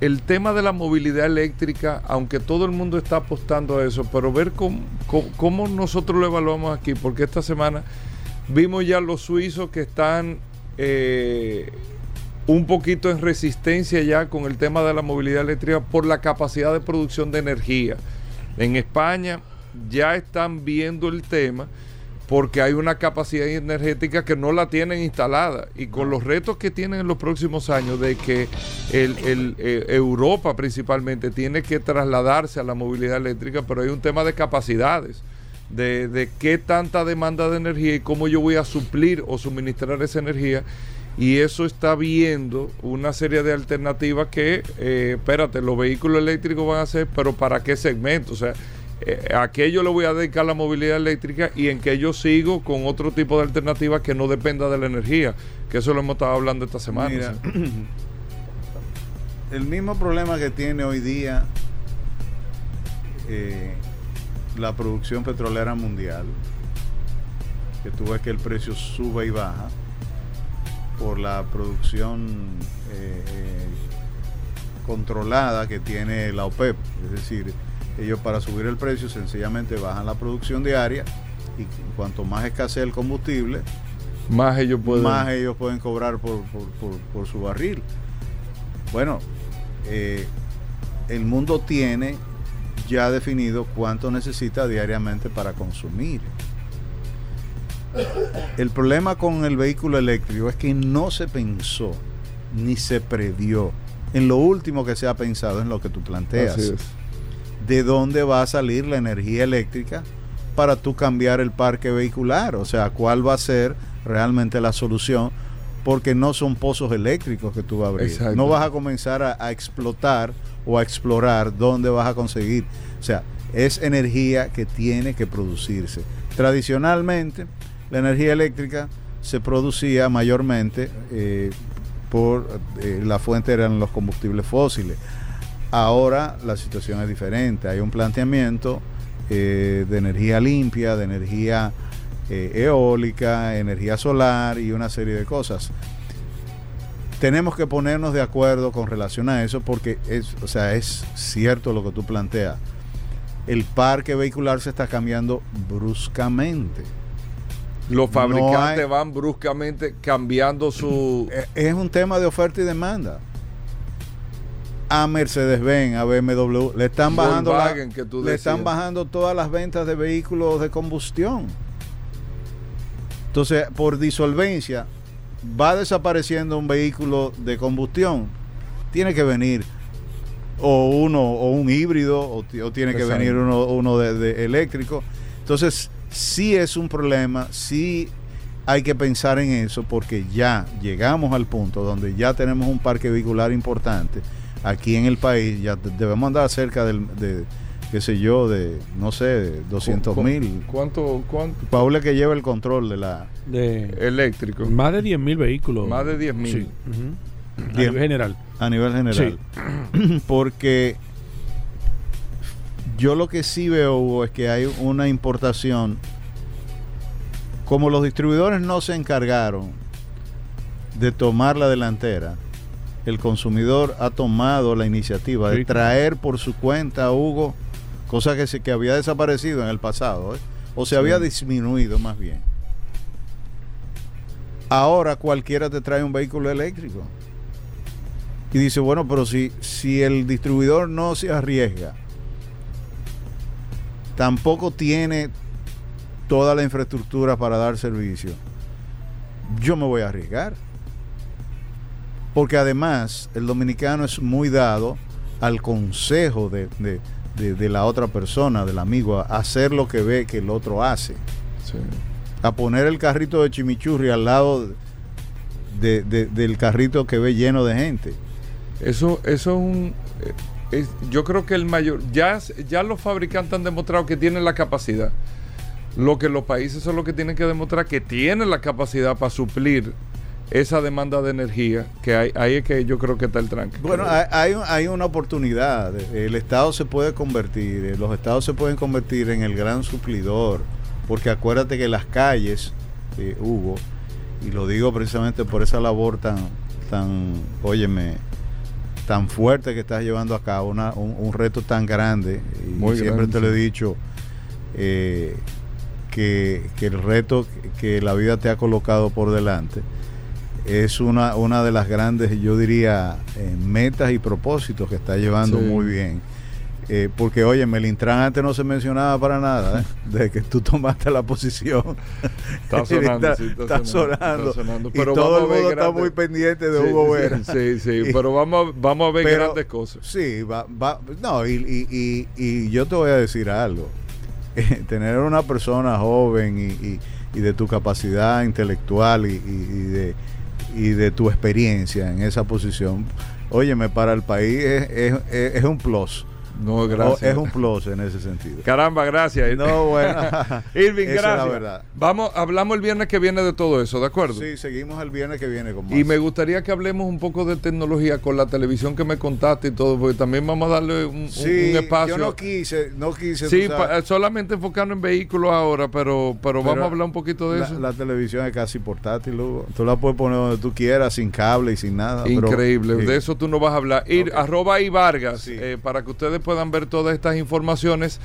el tema de la movilidad eléctrica, aunque todo el mundo está apostando a eso, pero ver cómo, nosotros lo evaluamos aquí, porque esta semana vimos ya los suizos que están eh, un poquito en resistencia ya con el tema de la movilidad eléctrica por la capacidad de producción de energía. En España ya están viendo el tema porque hay una capacidad energética que no la tienen instalada. Y con los retos que tienen en los próximos años de que el, el, eh, Europa principalmente tiene que trasladarse a la movilidad eléctrica, pero hay un tema de capacidades, de, de qué tanta demanda de energía y cómo yo voy a suplir o suministrar esa energía. Y eso está viendo una serie de alternativas que, eh, espérate, los vehículos eléctricos van a ser, pero ¿para qué segmento? O sea, eh, a qué yo le voy a dedicar la movilidad eléctrica y en qué yo sigo con otro tipo de alternativas que no dependa de la energía, que eso lo hemos estado hablando esta semana. Mira, ¿sí? el mismo problema que tiene hoy día eh, la producción petrolera mundial, que tú ves que el precio sube y baja por la producción eh, eh, controlada que tiene la OPEP. Es decir, ellos para subir el precio sencillamente bajan la producción diaria y cuanto más escasea el combustible, Más ellos pueden... más ellos pueden cobrar por, por- por- por su barril. Bueno, eh, el mundo tiene ya definido cuánto necesita diariamente para consumir. El problema con el vehículo eléctrico es que no se pensó ni se previó. En lo último que se ha pensado en lo que tú planteas Así es. De dónde va a salir la energía eléctrica para tú cambiar el parque vehicular, o sea, cuál va a ser realmente la solución, porque no son pozos eléctricos que tú vas a abrir. Exacto. No vas a comenzar a, a explotar o a explorar dónde vas a conseguir. O sea, es energía que tiene que producirse. Tradicionalmente, la energía eléctrica se producía mayormente eh, por eh, la fuente eran los combustibles fósiles. Ahora la situación es diferente. Hay un planteamiento eh, de energía limpia, de energía eh, eólica, energía solar y una serie de cosas. Tenemos que ponernos de acuerdo con relación a eso porque es, o sea, es cierto lo que tú planteas. El parque vehicular se está cambiando bruscamente. Los fabricantes hay- van bruscamente cambiando su... Eh, Es un tema de oferta y demanda. A Mercedes-Benz, a BMW, le están bajando la- Volkswagen, que tú le están bajando todas las ventas de vehículos de combustión. Entonces, por disolvencia, va desapareciendo un vehículo de combustión tiene que venir o uno o un híbrido o, ti- o tiene que venir uno, uno de, de eléctrico. Entonces, sí es un problema, sí hay que pensar en eso porque ya llegamos al punto donde ya tenemos un parque vehicular importante aquí en el país, ya de- debemos andar cerca del, de, qué sé yo, de, no sé, de 200 mil. ¿Cuánto, cuánto? Paul es que lleva el control de la... De Eléctrico. más de 10 mil vehículos. Más de 10.000. Sí. ujú. A Diez- nivel general. a nivel general. Porque yo lo que sí veo, Hugo, es que hay una importación. Como los distribuidores no se encargaron de tomar la delantera, el consumidor ha tomado la iniciativa de traer por su cuenta, Hugo, cosa que, se, que había desaparecido en el pasado, ¿eh? o se había disminuido más bien. Ahora cualquiera te trae un vehículo eléctrico. Y dice, bueno, pero si, si el distribuidor no se arriesga, tampoco tiene toda la infraestructura para dar servicio, yo me voy a arriesgar. Porque además el dominicano es muy dado al consejo de, de- de- de la otra persona, del amigo, a hacer lo que ve que el otro hace. Sí. A poner el carrito de chimichurri al lado de- de- del carrito que ve lleno de gente. Eso, eso es un. eh, es- yo creo que el mayor. Ya, ya los fabricantes han demostrado que tienen la capacidad. Lo que los países son los que tienen que demostrar que tienen la capacidad para suplir esa demanda de energía. Que hay, ahí es que yo creo que está el tranque. Bueno, hay, hay, un- hay una oportunidad. El Estado se puede convertir, eh, los Estados se pueden convertir en el gran suplidor, porque acuérdate que las calles, eh, Hugo, y lo digo precisamente por esa labor tan, tan, óyeme, tan fuerte que estás llevando a cabo, una- un, un reto tan grande, y Muy siempre grande, te lo he dicho, eh, que, que el reto que la vida te ha colocado por delante es una, una de las grandes, yo diría, eh, metas y propósitos que está llevando Sí. muy bien. Eh, porque, oye, Melintran antes no se mencionaba para nada, ¿eh? desde que tú tomaste la posición. Está sonando, está, sí, está está sonando, sonando. está sonando. Y Pero todo el mundo está muy pendiente de Sí, Hugo Vera. Sí, sí, Y- pero vamos, a- vamos a ver pero- grandes cosas. Sí, va, va, no, y, y- y- y yo te voy a decir algo. Tener una persona joven y, y- y de tu capacidad intelectual y, y- y de, y de tu experiencia en esa posición, óyeme, para el país es, es- es- un plus. No, gracias. Es un plus en ese sentido. Caramba, gracias. No, bueno. Irving, Esa es gracias. la verdad. Vamos, hablamos el viernes que viene de todo eso, ¿de acuerdo? Sí, seguimos el viernes que viene con más. Y me gustaría que hablemos un poco de tecnología con la televisión que me contaste y todo, porque también vamos a darle un, Sí, un espacio. yo no quise, no quise. sí, solamente enfocarnos en vehículos ahora, pero, pero, vamos a hablar un poquito de la, eso. La televisión es casi portátil, Hugo. Tú la puedes poner donde tú quieras, sin cable y sin nada. pero- Increíble, sí. de eso tú no vas a hablar. Ir, Ok. arroba y Vargas, Sí. eh, para que ustedes puedan ver todas estas informaciones.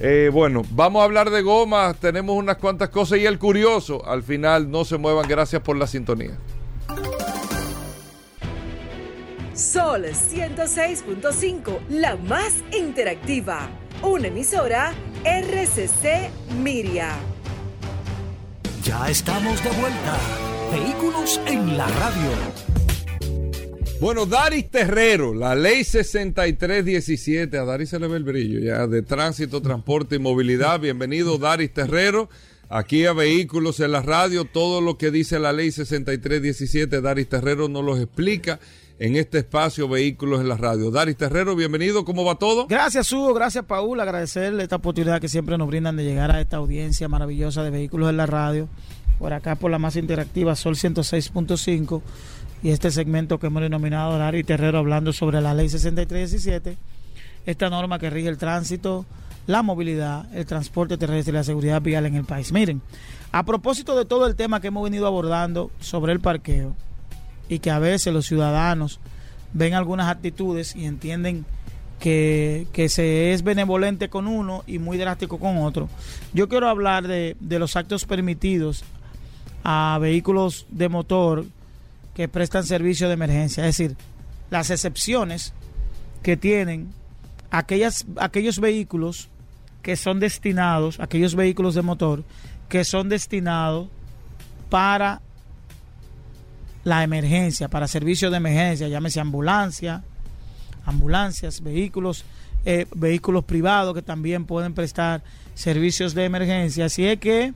Eh, bueno, vamos a hablar de gomas, tenemos unas cuantas cosas y el curioso, al final no se muevan, gracias por la sintonía. Sol 106.5, la más interactiva. Una emisora RCC Miria. Ya estamos de vuelta. Vehículos en la radio. Bueno, Daris Terrero, la ley 6317, a Daris se le ve el brillo ya, de tránsito, transporte y movilidad. Bienvenido, Daris Terrero, aquí a Vehículos en la Radio. Todo lo que dice la ley 6317, Daris Terrero nos los explica en este espacio Vehículos en la Radio. Daris Terrero, bienvenido, ¿cómo va todo? Gracias, Hugo. Gracias, Paul. Agradecerle esta oportunidad que siempre nos brindan de llegar a esta audiencia maravillosa de vehículos en la radio. Por acá, por la más interactiva, Sol 106.5. Y este segmento que hemos denominado Dari Terrero hablando sobre la ley 6317. Esta norma que rige el tránsito, la movilidad, el transporte terrestre y la seguridad vial en el país. Miren, a propósito de todo el tema que hemos venido abordando sobre el parqueo y que a veces los ciudadanos ven algunas actitudes y entienden que, que se es benevolente con uno y muy drástico con otro. Yo quiero hablar de, de los actos permitidos a vehículos de motor que prestan servicio de emergencia, es decir, las excepciones que tienen aquellos vehículos que son destinados, aquellos vehículos de motor que son destinados para la emergencia, para servicio de emergencia, llámese ambulancia, ambulancias, vehículos, eh, vehículos privados que también pueden prestar servicios de emergencia. Así es que,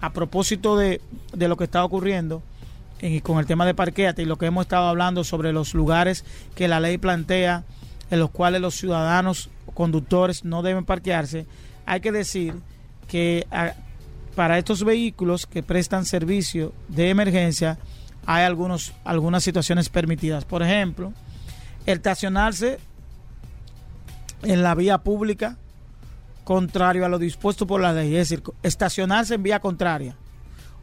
a propósito de, de lo que está ocurriendo y con el tema de parqueate y lo que hemos estado hablando sobre los lugares que la ley plantea en los cuales los ciudadanos conductores no deben parquearse, hay que decir que ah, para estos vehículos que prestan servicio de emergencia hay algunos, algunas situaciones permitidas. Por ejemplo, estacionarse en la vía pública contrario a lo dispuesto por la ley, es decir, estacionarse en vía contraria.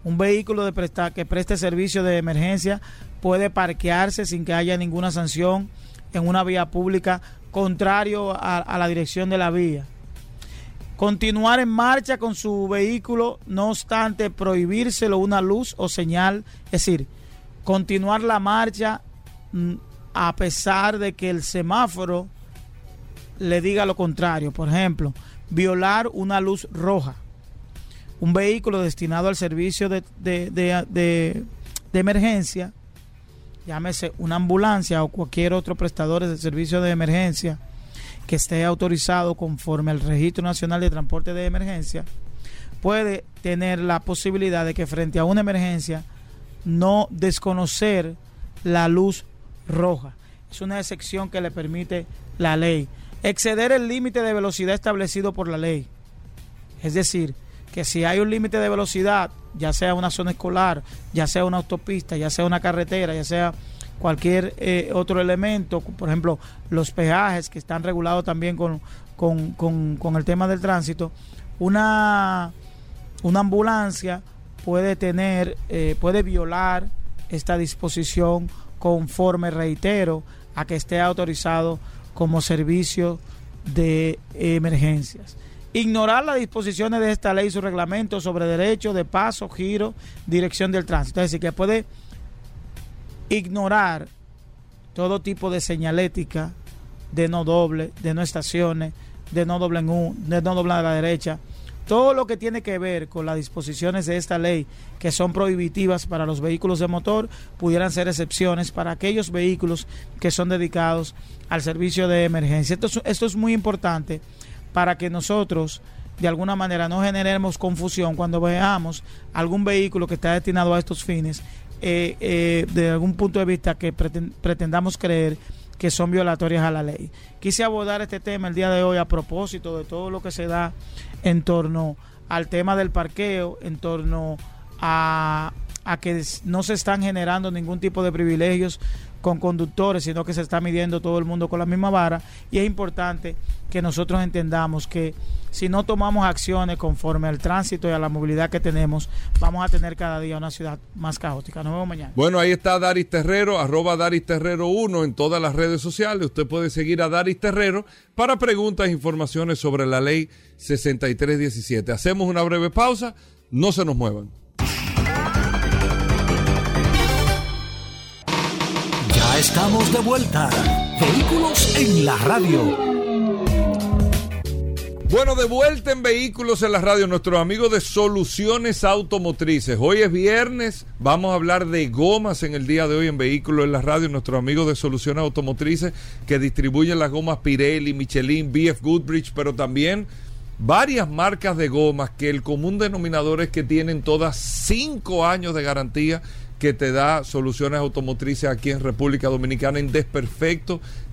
Un vehículo de presta, que preste servicio de emergencia puede parquearse sin que haya ninguna sanción en una vía pública contrario a, a la dirección de la vía. Continuar en marcha con su vehículo, no obstante prohibírselo una luz o señal, es decir, continuar la marcha mm, a pesar de que el semáforo le diga lo contrario. Por ejemplo, violar una luz roja. Un vehículo destinado al servicio de, de, de, de, emergencia, llámese una ambulancia o cualquier otro prestador de servicio de emergencia que esté autorizado conforme al Registro Nacional de Transporte de Emergencia, puede tener la posibilidad de que frente a una emergencia no desconocer la luz roja. Es una excepción que le permite la ley. Exceder el límite de velocidad establecido por la ley. Es decir, que si hay un límite de velocidad, ya sea una zona escolar, ya sea una autopista, ya sea una carretera, ya sea cualquier eh, otro elemento, por ejemplo, los peajes que están regulados también con, con, con, el tema del tránsito, una, una ambulancia puede tener, eh, puede violar esta disposición conforme, reitero, a que esté autorizado como servicio de emergencias. Ignorar las disposiciones de esta ley y su reglamento sobre derecho de paso, giro, dirección del tránsito. Es decir, que puede ignorar todo tipo de señalética de no doble, de no estaciones, de no doble en U, de no doble a la derecha. Todo lo que tiene que ver con las disposiciones de esta ley que son prohibitivas para los vehículos de motor pudieran ser excepciones para aquellos vehículos que son dedicados al servicio de emergencia. Esto es, esto es muy importante para que nosotros de alguna manera no generemos confusión cuando veamos algún vehículo que está destinado a estos fines eh, eh, de algún punto de vista que pretendamos creer que son violatorias a la ley. Quise abordar este tema el día de hoy a propósito de todo lo que se da en torno al tema del parqueo, en torno a, a que no se están generando ningún tipo de privilegios con conductores, sino que se está midiendo todo el mundo con la misma vara. Y es importante que nosotros entendamos que si no tomamos acciones conforme al tránsito y a la movilidad que tenemos, vamos a tener cada día una ciudad más caótica. Nos vemos mañana. Bueno, ahí está Daris Terrero, arroba Daris Terrero 1 en todas las redes sociales. Usted puede seguir a Daris Terrero para preguntas e informaciones sobre la ley 6317. Hacemos una breve pausa, no se nos muevan. Estamos de vuelta. Vehículos en la radio. Bueno, de vuelta en Vehículos en la Radio, nuestros amigos de Soluciones Automotrices. Hoy es viernes, vamos a hablar de gomas en el día de hoy en Vehículos en la Radio, nuestros amigos de Soluciones Automotrices que distribuyen las gomas Pirelli, Michelin, BF Goodrich, pero también varias marcas de gomas que el común denominador es que tienen todas cinco años de garantía que te da soluciones automotrices aquí en República Dominicana en desperfecto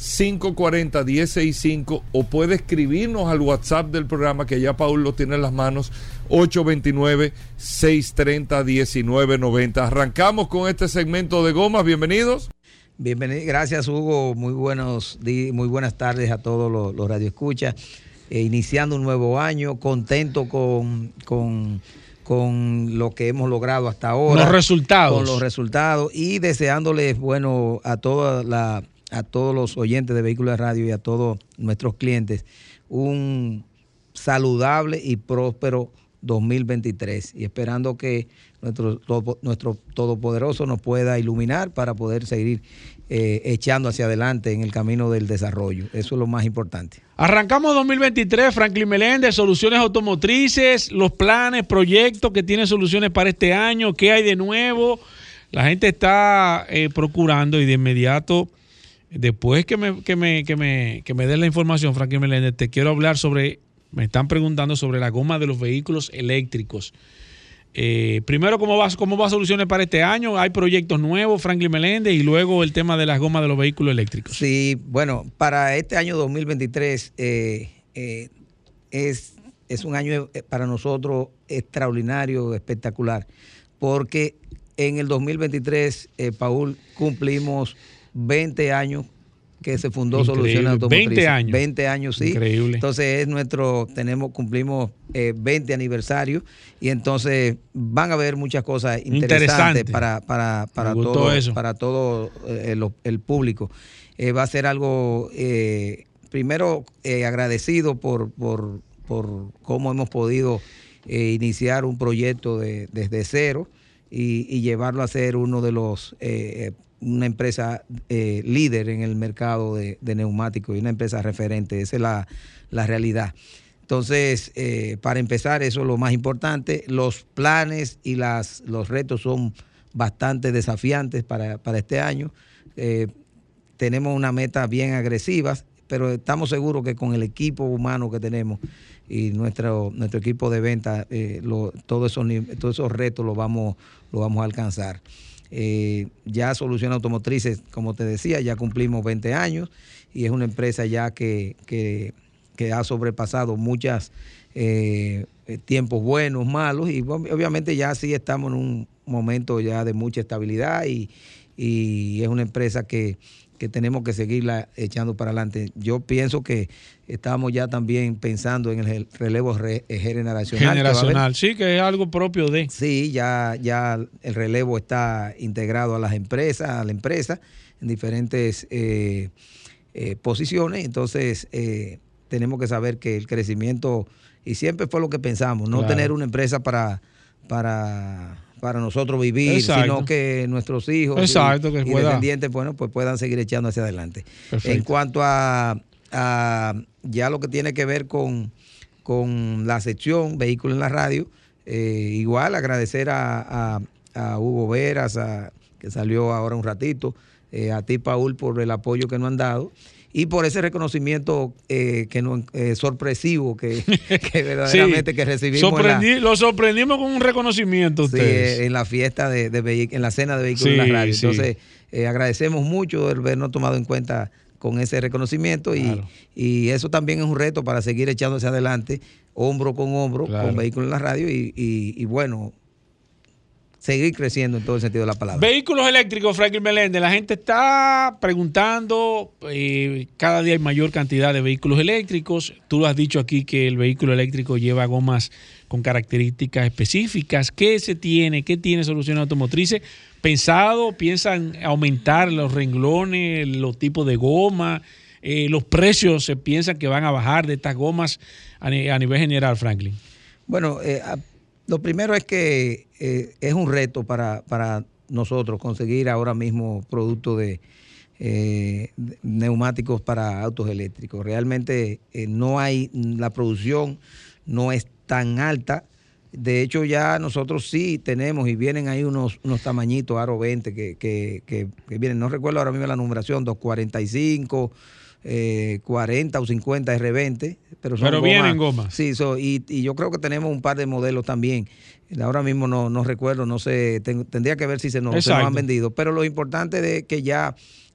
540-1065 o puede escribirnos al WhatsApp del programa que ya Paul lo tiene en las manos 829-630-1990. Arrancamos con este segmento de gomas. Bienvenidos. Bienvenido, gracias Hugo, muy buenos muy buenas tardes a todos los, los radioescuchas. Eh, iniciando un nuevo año, contento con, con, con, lo que hemos logrado hasta ahora. Los resultados. Con los resultados y deseándoles, bueno, a toda la a todos los oyentes de Vehículos de Radio y a todos nuestros clientes un saludable y próspero 2023 y esperando que nuestro, todo- nuestro Todopoderoso nos pueda iluminar para poder seguir eh, echando hacia adelante en el camino del desarrollo. Eso es lo más importante. Arrancamos 2023, Franklin Meléndez, soluciones automotrices, los planes, proyectos que tienen soluciones para este año, qué hay de nuevo. La gente está eh, procurando y de inmediato, después que me, que me, que me, que me den la información, Franklin Meléndez, te quiero hablar sobre, me están preguntando sobre la goma de los vehículos eléctricos. Eh, primero, ¿cómo va, ¿cómo va soluciones para este año? ¿Hay proyectos nuevos, Franklin Meléndez? Y luego el tema de las gomas de los vehículos eléctricos. Sí, bueno, para este año 2023 eh, eh, es, es un año eh, para nosotros extraordinario, espectacular, porque en el 2023, eh, Paul, cumplimos 20 años que se fundó Soluciones Automotrices. 20 años. 20 años, sí. Increíble. Entonces es nuestro, tenemos, cumplimos eh, 20 aniversario y entonces van a haber muchas cosas interesantes Interesante. para, para, para todo, eso. para todo eh, el público. Eh, va a ser algo, eh, primero, agradecido por, por, por cómo hemos podido iniciar un proyecto de- desde cero y, y llevarlo a ser uno de los, eh, una empresa eh, líder en el mercado de, neumáticos y una empresa referente. Esa es la, la realidad. Entonces, eh, para empezar, eso es lo más importante. Los planes y las, los retos son bastante desafiantes para, para este año. Eh, tenemos una meta bien agresiva, pero estamos seguros que con el equipo humano que tenemos y nuestro, nuestro equipo de venta, todos esos retos los vamos, los vamos a alcanzar. Eh, ya Solución Automotrices, como te decía, ya cumplimos 20 años y es una empresa ya que, que- que ha sobrepasado muchos tiempos buenos, malos y ob- obviamente ya sí estamos en un momento ya de mucha estabilidad y, y es una empresa que, que tenemos que seguirla echando para adelante. Yo pienso que estamos ya también pensando en el relevo re- eh, generacional. que. Generacional, sí, que es algo propio de. Sí, ya, ya el relevo está integrado a las empresas, a la empresa, en diferentes eh, eh, posiciones. Entonces, eh, tenemos que saber que el crecimiento, y siempre fue lo que pensamos, no Claro. tener una empresa para, para, para nosotros vivir, Exacto. sino que nuestros hijos y- Exacto, que y, pueda- descendientes, bueno, pues puedan seguir echando hacia adelante. Perfecto. En cuanto a, a ya lo que tiene que ver con, con la sección Vehículos en la Radio, eh, igual agradecer a, a- a Hugo Veras, a- que salió ahora un ratito, eh, a ti Paul por el apoyo que nos han dado y por ese reconocimiento eh, que no, eh, sorpresivo que, que verdaderamente Sí. que recibimos la- lo sorprendimos con un reconocimiento Sí, ustedes. en la fiesta de, de en la cena de vehículos Sí, en la radio. Entonces, eh, agradecemos mucho el habernos tomado en cuenta con ese reconocimiento y, Claro. y eso también es un reto para seguir echándose adelante, hombro con hombro, Claro. con vehículos en la radio y, y- y bueno, seguir creciendo en todo el sentido de la palabra. Vehículos eléctricos, Franklin Meléndez. La gente está preguntando, eh, cada día hay mayor cantidad de vehículos eléctricos. Tú lo has dicho aquí que el vehículo eléctrico lleva gomas con características específicas. ¿Qué se tiene? ¿Qué tiene Soluciones Automotrices? ¿Pensado? ¿Piensan aumentar los renglones, los tipos de goma? Eh, ¿Los precios se piensan que van a bajar de estas gomas a, a nivel general, Franklin? Bueno, eh, lo primero es que eh, es un reto para, para nosotros conseguir ahora mismo productos de, eh, de neumáticos para autos eléctricos. Realmente eh, no hay, la producción no es tan alta. De hecho, ya nosotros sí tenemos y vienen ahí unos, unos tamañitos Aro 20 que, que, que, que vienen, no recuerdo ahora mismo la numeración, 245, eh, 40 o 50 R20, pero son Pero vienen gomas. Sí, so- y, y yo creo que tenemos un par de modelos también. Ahora mismo no, no recuerdo, no sé, tengo- tendría que ver si se nos, se nos Exacto. han vendido. Pero lo importante de que ya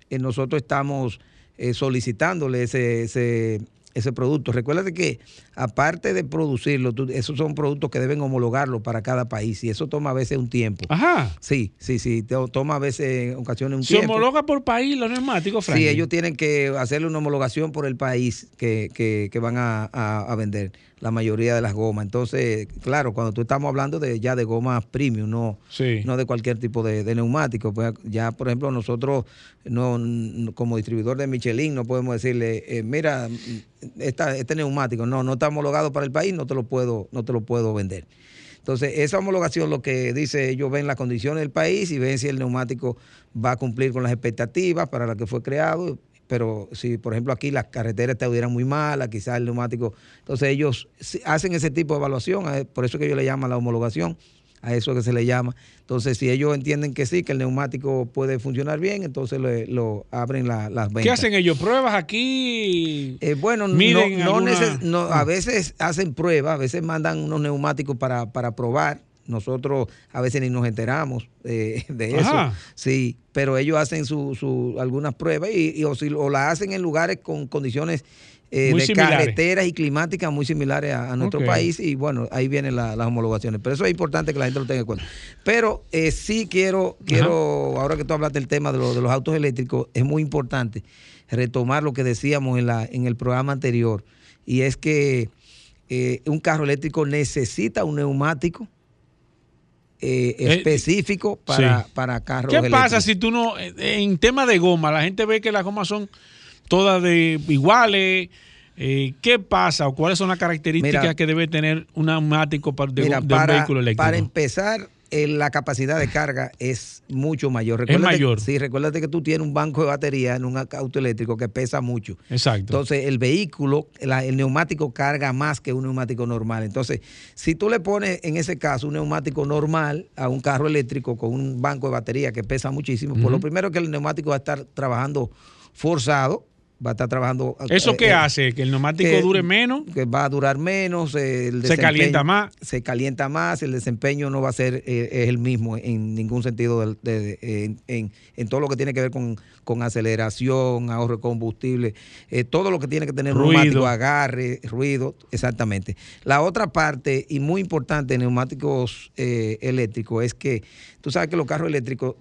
eh, nosotros estamos eh, solicitándole ese, ese, ese producto. Recuérdate que aparte de producirlo, tú- esos son productos que deben homologarlo para cada país y eso toma a veces un tiempo. Ajá. Sí, sí, sí, to- toma a veces en ocasiones un Se tiempo. homologa por país los neumáticos, Frank. Sí, ellos tienen que hacerle una homologación por el país que, que- que van a, a- a vender la mayoría de las gomas. Entonces, claro, cuando tú estamos hablando de ya de gomas premium, no, Sí. no de cualquier tipo de, de neumático. Pues ya, por ejemplo, nosotros no, no- como distribuidor de Michelin no podemos decirle, eh, mira, esta- este neumático no, no está homologado para el país, no te lo puedo, no te lo puedo vender. Entonces, esa homologación lo que dice, ellos ven las condiciones del país y ven si el neumático va a cumplir con las expectativas para las que fue creado. Pero si, por ejemplo, aquí las carreteras estuvieran muy malas, quizás el neumático. Entonces, ellos hacen ese tipo de evaluación, eh, por eso que ellos le llaman la homologación, a eso que se le llama. Entonces, si ellos entienden que sí, que el neumático puede funcionar bien, entonces le- lo abren la- las ventas. ¿Qué hacen ellos? ¿Pruebas aquí? Eh, bueno, no, no alguna- neces- no, a veces hacen pruebas, a veces mandan unos neumáticos para, para probar. Nosotros a veces ni nos enteramos eh, de eso. Ajá. Sí, pero ellos hacen su, su- algunas pruebas y, y o, si, o la hacen en lugares con condiciones eh, de similares. carreteras y climáticas muy similares a, a nuestro país y bueno, ahí vienen la- las homologaciones. Pero eso es importante que la gente lo tenga en cuenta. Pero eh, sí quiero, quiero ahora que tú hablaste del tema de, lo- de los autos eléctricos, es muy importante retomar lo que decíamos en, la, en el programa anterior y es que eh, un carro eléctrico necesita un neumático eh, Eh, específico para, sí. para carros ¿Qué pasa si tú no, eh, en tema de goma, la gente ve que las gomas son todas de iguales? eh, ¿Qué pasa o cuáles son las características Mira, que debe tener un neumático para, de, Mira, de un para, vehículo eléctrico? para empezar, eh, la capacidad de carga es mucho mayor. Es mayor. Sí, recuérdate que tú tienes un banco de batería en un auto eléctrico que pesa mucho. Exacto. Entonces, el vehículo, la- el neumático carga más que un neumático normal. Entonces, si tú le pones en ese caso un neumático normal a un carro eléctrico con un banco de batería que pesa muchísimo, pues lo primero que el neumático va a estar trabajando forzado, va a estar trabajando. ¿Eso eh, qué eh, hace? ¿Que el neumático que- dure menos? que va a durar menos, eh, el Se calienta más. Se calienta más, el desempeño no va a ser eh, el mismo en ningún sentido del- de- de- en, en- en todo lo que tiene que ver con, con aceleración, ahorro de combustible, eh, todo lo que tiene que tener Ruido. neumático, agarre, ruido, exactamente. La otra parte, y muy importante en neumáticos eléctricos, es que tú sabes que los carros eléctricos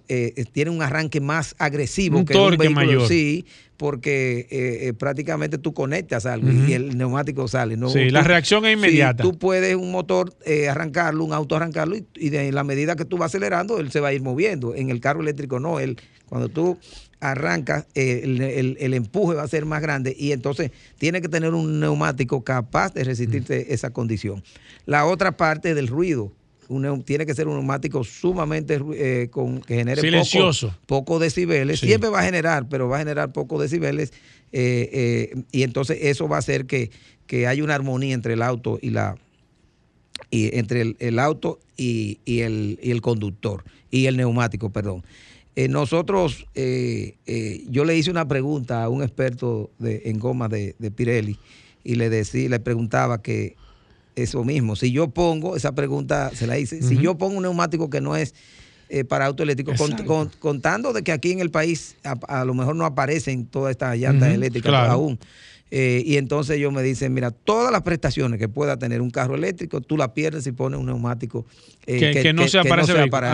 tienen un arranque más agresivo Un que torque un vehículo. mayor. Sí, porque eh, eh, prácticamente tú conectas algo y el neumático sale. ¿no? Sí, Tú- la reacción es sí, inmediata. tú puedes un motor eh, arrancarlo, un auto arrancarlo y, y de la medida que tú vas acelerando, él se va a ir moviendo. En el carro eléctrico no, él, cuando tú arrancas, eh, el, el- el empuje va a ser más grande y entonces tiene que tener un neumático capaz de resistirte esa condición. La otra parte del ruido. Un tiene que ser un neumático sumamente eh, con, que genere poco- Silencioso. poco decibeles. Sí. Siempre va a generar, pero va a generar pocos decibeles. eh, eh, y entonces eso va a hacer que, que haya una armonía entre el auto y la y entre el, el auto y, y el, y el conductor y el neumático, perdón. Eh, nosotros, eh, eh, yo le hice una pregunta a un experto de, en goma de, de Pirelli y le decía, le preguntaba que eso mismo, si yo pongo, esa pregunta se la hice, si yo pongo un neumático que no es eh, para auto eléctrico, contando de que aquí en el país a, a lo mejor no aparecen todas estas llantas eléctricas claro. aún. Eh, y entonces ellos me dicen, mira, todas las prestaciones que pueda tener un carro eléctrico, tú las pierdes si pones un neumático eh, Que- que no sea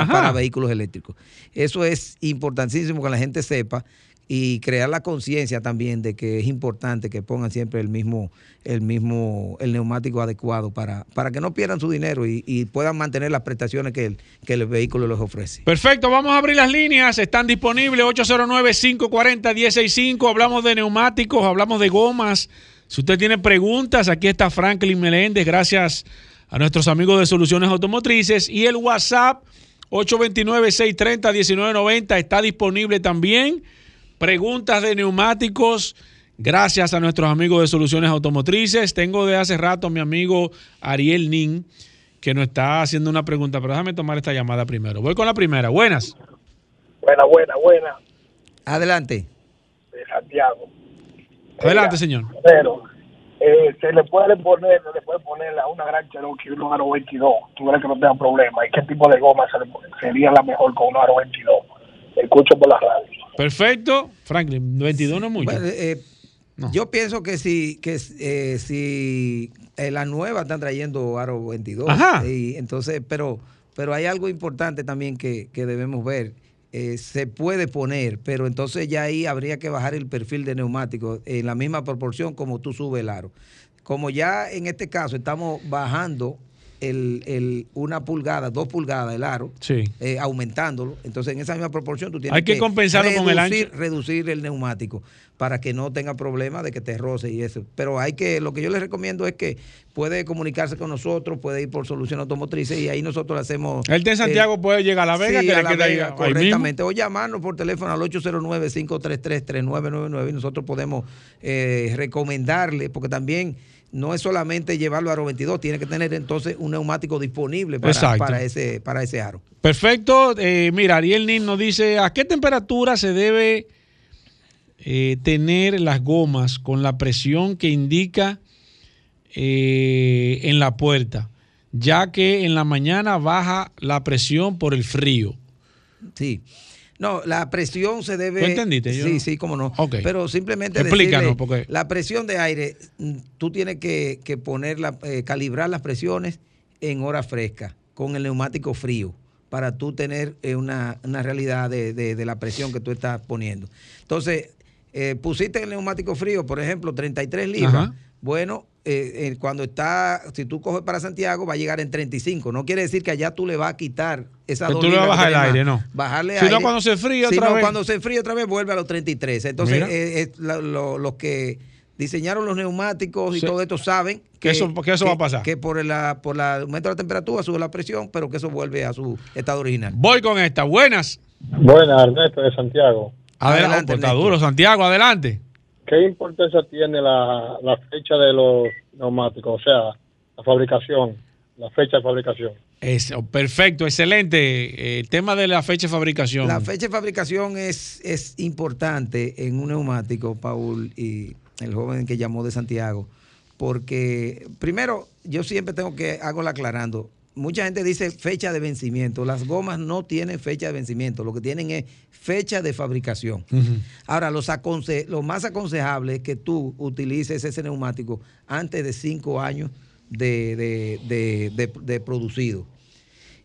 para vehículos eléctricos. Eso es importantísimo que la gente sepa y crear la conciencia también de que es importante que pongan siempre el mismo, el mismo, el neumático adecuado para, para que no pierdan su dinero y, puedan mantener las prestaciones que el, que el vehículo les ofrece. Perfecto, vamos a abrir las líneas. Están disponibles 809-540-165. Hablamos de neumáticos, hablamos de gomas. Si usted tiene preguntas, aquí está Franklin Meléndez, gracias a nuestros amigos de Soluciones Automotrices. Y el WhatsApp 829-630-1990 está disponible también. Preguntas de neumáticos. Gracias a nuestros amigos de Soluciones Automotrices. Tengo de hace rato a mi amigo Ariel Nin, que nos está haciendo una pregunta, pero déjame tomar esta llamada primero. Voy con la primera. Buenas. Buena, buena, buena, Adelante. de Santiago. Adelante, señor. Pero eh, se le puede poner, se le puede poner a una gran Cherokee un aro 22. Tú crees que no tenga problema. ¿Y qué tipo de goma se le pone? sería la mejor con un aro 22? Escucho por la radio. Perfecto. Franklin, 22 no es mucho. Bueno, eh, No. Yo pienso que si, que, eh, si eh, las nuevas están trayendo aro 22. Ajá. Y entonces, pero, pero hay algo importante también que, que debemos ver. Eh, se puede poner, pero entonces ya ahí habría que bajar el perfil de neumático en la misma proporción como tú subes el aro. Como ya en este caso estamos bajando el, el- una pulgada, dos pulgadas el aro, Sí. eh, aumentándolo. Entonces, en esa misma proporción, tú tienes Hay que compensarlo con el reducir- ancho. reducir el neumático para que no tenga problema de que te roce y eso. Pero hay que, lo que yo les recomiendo es que puede comunicarse con nosotros, puede ir por solución automotrices y ahí nosotros le hacemos. Él de Santiago eh, puede llegar a La Vega, sí, que a le La queda ahí- Vega, ahí correctamente. O llamarnos por teléfono al 809-533-3999 y nosotros podemos eh, recomendarle, porque también no es solamente llevarlo a aro 22, tiene que tener entonces un neumático disponible para, ese, para ese aro. Perfecto. Eh, mira, Ariel Nin nos dice, ¿a qué temperatura se debe eh, tener las gomas con la presión que indica eh, en la puerta? Ya que en la mañana baja la presión por el frío. Sí. No, la presión se debe. ¿Tú entendiste? Yo Sí, no- sí, cómo no. Ok. Pero simplemente Explícanos, decirle, porque- la presión de aire, mm, tú tienes que, que ponerla, eh, calibrar las presiones en hora fresca con el neumático frío para tú tener eh, una, una realidad de, de- de la presión que tú estás poniendo. Entonces, eh, pusiste el neumático frío, por ejemplo, 33 libras. Ajá. Bueno, eh, eh, cuando está, si tú coges para Santiago, va a llegar en 35. No quiere decir que allá tú le vas a quitar esa Que dos tú le vas a bajar el aire, no. Bajarle Si no, aire. cuando se fríe Si otra no, vez. cuando se fríe otra vez vuelve a los 33. Entonces, eh, eh, lo- los que diseñaron los neumáticos y Sí. todo esto saben Que eso- que eso va a pasar. Que por el por la aumento de la temperatura sube la presión, pero que eso vuelve a su estado original. Voy con esta. Buenas. Buenas, Ernesto de Santiago. Adelante. Adelante, está duro, Santiago, adelante. ¿Qué importancia tiene la, la fecha de los neumáticos? O sea, la fabricación, la fecha de fabricación. Eso, perfecto, excelente. El tema de la fecha de fabricación. La fecha de fabricación es, es importante en un neumático, Paul, y el joven que llamó de Santiago, porque primero yo siempre tengo que hago la aclarando. Mucha gente dice fecha de vencimiento. Las gomas no tienen fecha de vencimiento, lo que tienen es fecha de fabricación. Ahora, los aconse- lo más aconsejable es que tú utilices ese neumático antes de cinco años de, de- de- de- de producido.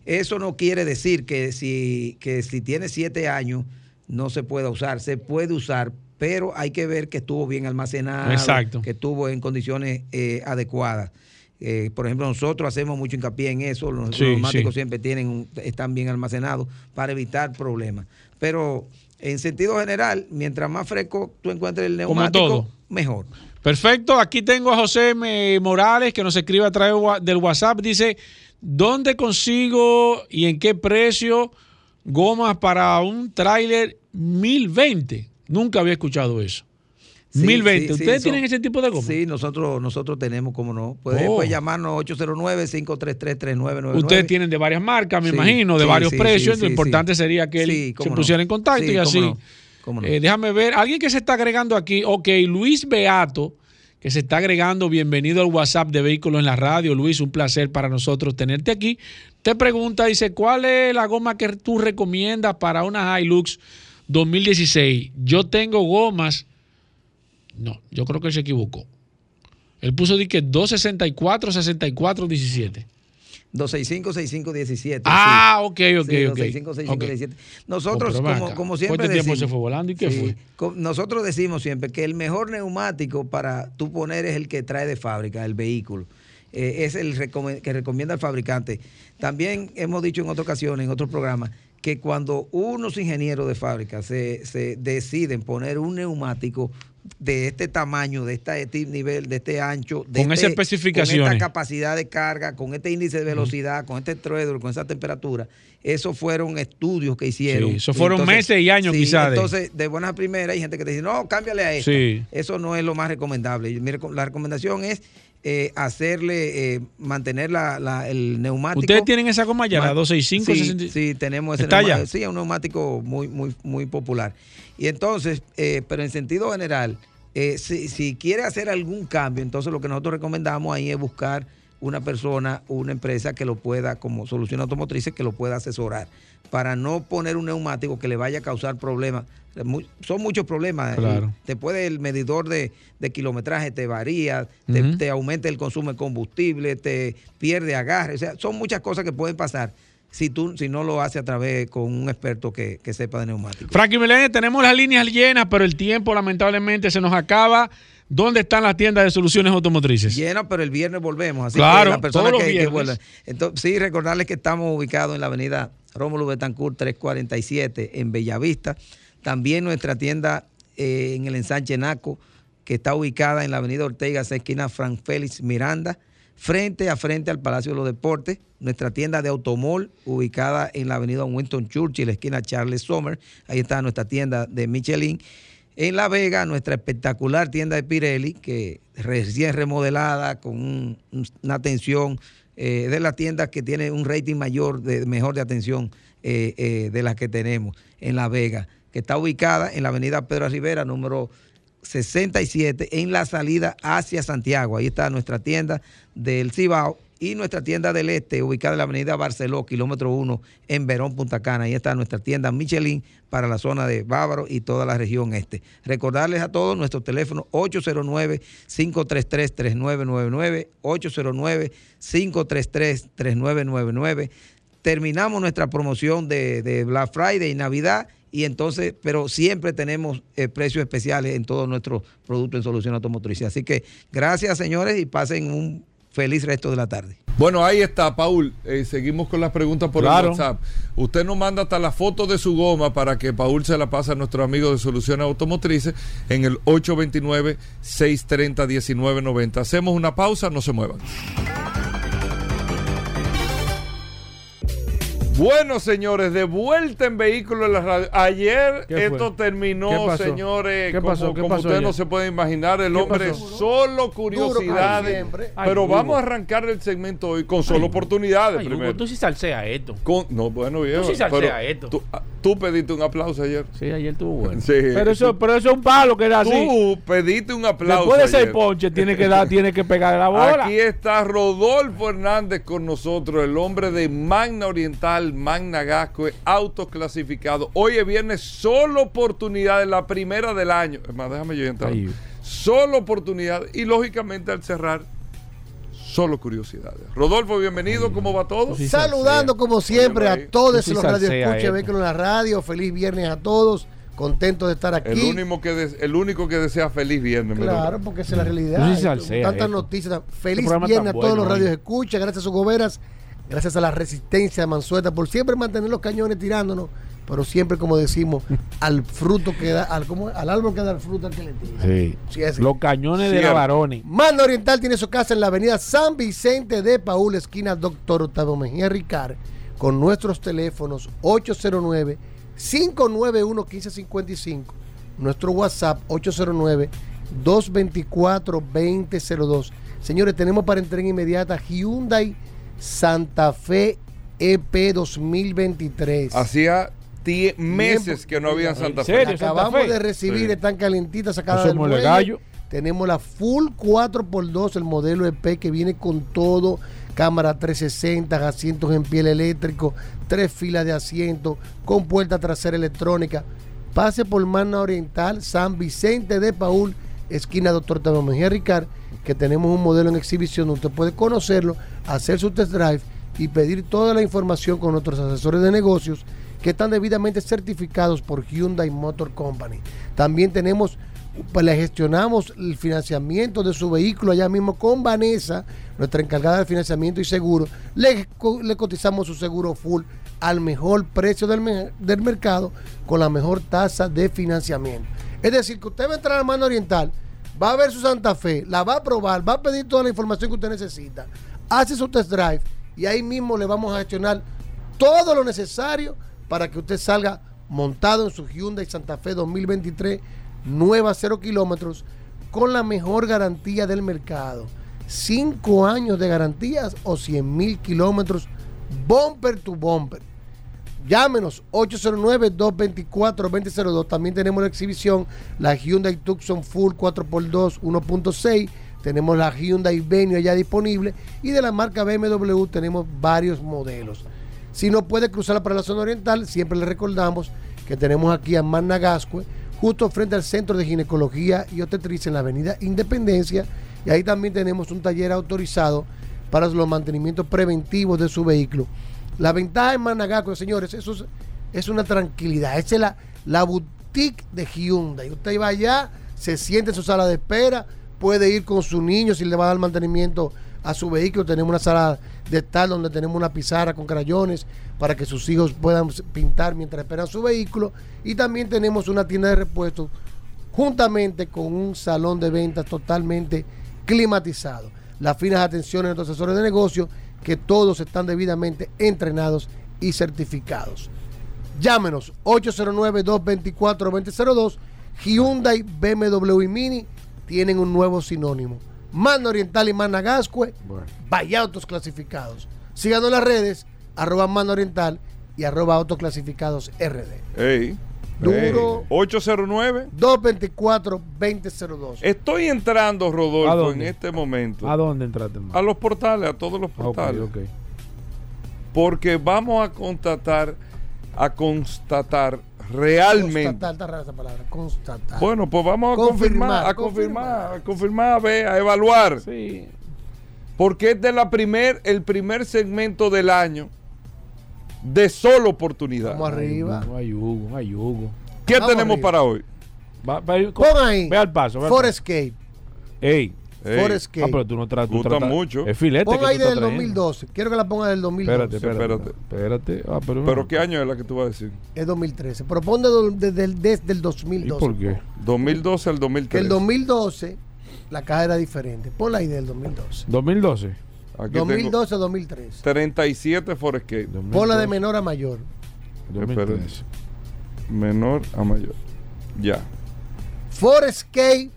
Eso no quiere decir que si, que si tiene siete años no se pueda usar. Se puede usar, pero hay que ver que estuvo bien almacenado, Exacto. que estuvo en condiciones eh, adecuadas. Eh, por ejemplo, nosotros hacemos mucho hincapié en eso. Los, Sí, neumáticos sí. siempre tienen están bien almacenados para evitar problemas. Pero en sentido general, mientras más fresco tú encuentres el neumático, mejor. Perfecto, aquí tengo a José Morales que nos escribe a través del WhatsApp. Dice, ¿dónde consigo y en qué precio gomas para un tráiler 1020? Nunca había escuchado eso. Sí, 1020. sí, sí, ¿Ustedes son- tienen ese tipo de gomas? Sí, nosotros, nosotros tenemos, como no. Puede, Oh. puede llamarnos 809-533-3999. Ustedes tienen de varias marcas, me imagino, de varios precios. Lo importante sería que él se no. pusiera en contacto y así. no, cómo no. Eh, déjame ver, alguien que se está agregando aquí, ok, Luis Beato, que se está agregando, bienvenido al WhatsApp de Vehículos en la Radio. Luis, un placer para nosotros tenerte aquí. Te pregunta, dice, ¿cuál es la goma que tú recomiendas para una Hilux 2016? Yo tengo gomas, no, yo creo que él se equivocó. Él puso de que 264, 64, 17. 265-6517. Ah, ok, ok, Sí, ok. 265-6517. Nosotros, Oh, como, como siempre este tiempo decimos, se fue volando, ¿y qué fue? Nosotros decimos siempre que el mejor neumático para tú poner es el que trae de fábrica, el vehículo. Eh, es el que recomienda el fabricante. También hemos dicho en otras ocasiones, en otros programas, que cuando unos ingenieros de fábrica se, se deciden poner un neumático de este tamaño, de este nivel, de este ancho, de Con este- especificaciones. con esta capacidad de carga, con este índice de velocidad, con este truedo, con esa temperatura, esos fueron estudios que hicieron. Sí, eso fueron meses y años sí, quizás Entonces, de buenas primeras hay gente que te dice, no, cámbiale a esto. Sí. Eso no es lo más recomendable. La recomendación es eh, hacerle, eh, mantener la, la- el neumático. ¿Ustedes tienen esa goma ya, la Man- 265? Sí, 60? sí, tenemos ese ¿Está neuma- ya? Sí, es un neumático muy, muy, muy popular. Y entonces, eh, pero en sentido general, si, si quiere hacer algún cambio, entonces lo que nosotros recomendamos ahí es buscar una persona, una empresa que lo pueda, como solución automotriz, que lo pueda asesorar, para no poner un neumático que le vaya a causar problemas. Son muchos problemas. Claro. Te puede el medidor de, de kilometraje te varía, te, aumenta el consumo de combustible, te pierde agarre. O sea, son muchas cosas que pueden pasar si tú si no lo haces a través con un experto que, que sepa de neumáticos. Frankie Meléndez, tenemos las líneas llenas, pero el tiempo lamentablemente se nos acaba. ¿Dónde están las tiendas de soluciones automotrices? Llena, pero el viernes volvemos. Así Claro, que las personas todos los que, que viernes. vuelvan. Entonces, sí, recordarles que estamos ubicados en la avenida Rómulo Betancourt 347 en Bellavista. También nuestra tienda eh, en el ensanche Naco, que está ubicada en la avenida Ortega, esquina Frank Félix Miranda, frente a frente al Palacio de los Deportes. Nuestra tienda de Automol, ubicada en la avenida Winston Churchill, esquina Charles Sommer. Ahí está nuestra tienda de Michelin. En La Vega, nuestra espectacular tienda de Pirelli, que recién remodelada, con un- un- una atención eh, de las tiendas que tiene un rating mayor, de, mejor de atención eh, de las que tenemos en La Vega, que está ubicada en la avenida Pedro Rivera, número 67, en la salida hacia Santiago. Ahí está nuestra tienda del Cibao y nuestra tienda del Este, ubicada en la avenida Barceló, kilómetro 1, en Verón, Punta Cana. Ahí está nuestra tienda Michelin para la zona de Bávaro y toda la región este. Recordarles a todos nuestro teléfono 809-533-3999, 809-533-3999. Terminamos nuestra promoción de, de Black Friday y Navidad y entonces, pero siempre tenemos eh, precios especiales en todos nuestros productos en solución automotriz. Así que gracias señores y pasen un feliz resto de la tarde. Bueno, ahí está, Paul. Eh, seguimos con las preguntas por Claro. el WhatsApp. Usted nos manda hasta la foto de su goma para que Paul se la pase a nuestro amigo de Soluciones Automotrices en el 829-630-1990. Hacemos una pausa, no se muevan. Bueno, señores, de vuelta en Vehículos en la Radio. Ayer ¿Qué esto terminó, ¿Qué pasó? señores, ¿Qué como, pasó? ¿Qué como pasó usted ayer? no se puede imaginar, el ¿Qué hombre pasó? solo curiosidades. Ay, pero vamos a arrancar el segmento hoy con solo Ay, oportunidades Ay, primero. Hugo, tú sí salseas esto. Con- no, bueno, viejo. sí salsea pero esto. Tú, ah, tú pediste un aplauso ayer. Sí, ayer estuvo bueno. Sí. Pero eso, pero eso es un palo que da así. Tú pediste un aplauso. Después de seis ayer. ponches, tiene que dar, tiene que pegar la bola. Aquí está Rodolfo Hernández con nosotros, el hombre de Magna Oriental, Magna Gasco, autos clasificados. Hoy es viernes, solo oportunidades, la primera del año. Es más, déjame yo entrar. Solo oportunidades. Y lógicamente al cerrar, solo curiosidades. Rodolfo, bienvenido, ¿cómo va todo? Sí, Saludando como siempre a todos sí los radioescuchas esto. Vehículos en la radio. Feliz viernes a todos. Contento de estar El aquí. único, que des- el único que desea feliz viernes. Claro, porque esa es la realidad. Tú sí salsea Tantas esto. noticias. Feliz programa viernes a todos bueno los hoy. radios escucha. Gracias a sus goberas. Gracias a la resistencia de Mansueta por siempre mantener los cañones tirándonos. Pero siempre, como decimos, al fruto que da, al, al árbol que da el fruto al que le tira. Sí. Sí. Los cañones de la Cierto. Baroni. Magna Oriental tiene su casa en la avenida San Vicente de Paul, esquina Doctor Octavio Mejía Ricard, con nuestros teléfonos 809-591-1555, nuestro WhatsApp 809-224-2002. Señores, tenemos para entrega inmediata Hyundai Santa Fe EP 2023. Hacía meses que no había Santa ¿En Fe. serio? Santa acabamos Fe. de recibir, Sí. están calentitas sacadas del muelle. gallo. Tenemos la Full 4x2, el modelo EP que viene con todo, cámara 360, asientos en piel eléctrico, tres filas de asientos, con puerta trasera electrónica. Pase por Magna Oriental, San Vicente de Paul, esquina Doctor Mejía Ricard, que tenemos un modelo en exhibición donde usted puede conocerlo, hacer su test drive y pedir toda la información con nuestros asesores de negocios que están debidamente certificados por Hyundai Motor Company. También tenemos, pues le gestionamos el financiamiento de su vehículo allá mismo con Vanessa, nuestra encargada de financiamiento y seguro. Le, co- le cotizamos su seguro full al mejor precio del, del mercado con la mejor tasa de financiamiento. Es decir, que usted va a entrar a la mano oriental, va a ver su Santa Fe, la va a probar, va a pedir toda la información que usted necesita, hace su test drive y ahí mismo le vamos a gestionar todo lo necesario para que usted salga montado en su Hyundai Santa Fe 2023, nueva 0 kilómetros, con la mejor garantía del mercado. 5 años de garantías o 100 mil kilómetros, bumper to bumper. Llámenos 809-224-2002. También tenemos la exhibición, la Hyundai Tucson Full 4x2 1.6. tenemos la Hyundai Venue ya disponible y de la marca BMW tenemos varios modelos. Si no puede cruzar para la zona oriental, siempre le recordamos que tenemos aquí a Managascue, justo frente al Centro de Ginecología y Obstetricia en la Avenida Independencia. Y ahí también tenemos un taller autorizado para los mantenimientos preventivos de su vehículo. La ventaja en Managascue, señores, eso es, es una tranquilidad. Esa es la, la boutique de Hyundai. Usted va allá, se siente en su sala de espera, puede ir con su niño si le va a dar mantenimiento a su vehículo. Tenemos una sala de estar donde tenemos una pizarra con crayones para que sus hijos puedan pintar mientras esperan su vehículo. Y también tenemos una tienda de repuestos juntamente con un salón de ventas totalmente climatizado. Las finas atenciones de nuestros asesores de negocio, que todos están debidamente entrenados y certificados. Llámenos 809-224-2002. Hyundai, BMW y Mini tienen un nuevo sinónimo. Mano Oriental y Managascue, vaya autos clasificados. Síganos en las redes, arroba Mano Oriental y arroba autoclasificados RD. Ey. Duro. Ey. 809 224-2002. Estoy entrando, ¿A Rodolfo, en este momento. ¿A dónde entraste, hermano? A los portales, a todos los ok, portales. ok. Porque vamos a constatar, a constatar realmente. Constatar, rara esa palabra. Constatar. Bueno, pues vamos a Confirmar, confirmar, a confirmar, a confirmar, a ver, a evaluar. Sí. Porque es de la primer, el primer segmento del año de solo oportunidad. Vamos arriba. No hay Hugo, no hay Hugo. ¿Qué Vamos tenemos arriba. para hoy? Va- va- Pon ahí. Ve al paso. Ve al Forescape. paso. Ey. Ey, Forescape. Ah, pero tú no tratas. Gusta tratas- mucho. Es filete. Pon que ahí del trayendo. 2012. Quiero que la ponga del 2012. Espérate, espérate. Espérate. Espérate. Ah, pero, ¿Pero qué año es la que tú vas a decir? Es 2013. Pero pon desde el, desde el ¿Y 2012. por qué? 2012 al Que 2013. el 2012 la caja era diferente. Ponla ahí del 2012. 2012. Aquí tengo 2012 a 2013. 37 Forescape. Ponla de menor a mayor. 2013. Menor a mayor. Ya. Forescape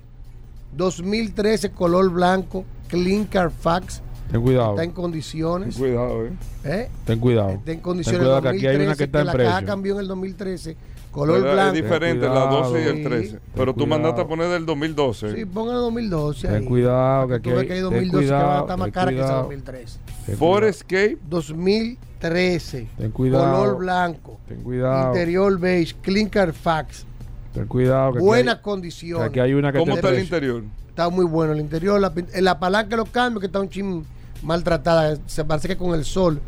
2013 color blanco. Clean Carfax. Ten cuidado. Está en condiciones. Cuidado, eh. ¿eh? Ten cuidado. Está en Ten condiciones. cuidado que 2013, aquí hay una que está en la caja cambió en el 2013. Color ¿Verdad? blanco. Es diferente la cuidado. 12 y el Sí. 13. Ten Pero tú cuidado. mandaste a poner del 2012. Sí, pongan el 2012 Ten ahí. cuidado que aquí tú que hay ten 2012 que va a cuidado, estar más cara que esa cuidado. 2013. Ten Forescape. 2013. Ten cuidado. Color blanco. Ten cuidado. Interior beige. Clean Carfax. Ten cuidado. Que Buenas hay- condiciones. que aquí hay una que ¿Cómo está el interior? Está muy bueno el interior. La, la palanca de los cambios que está un chin maltratada. Se parece que con el sol.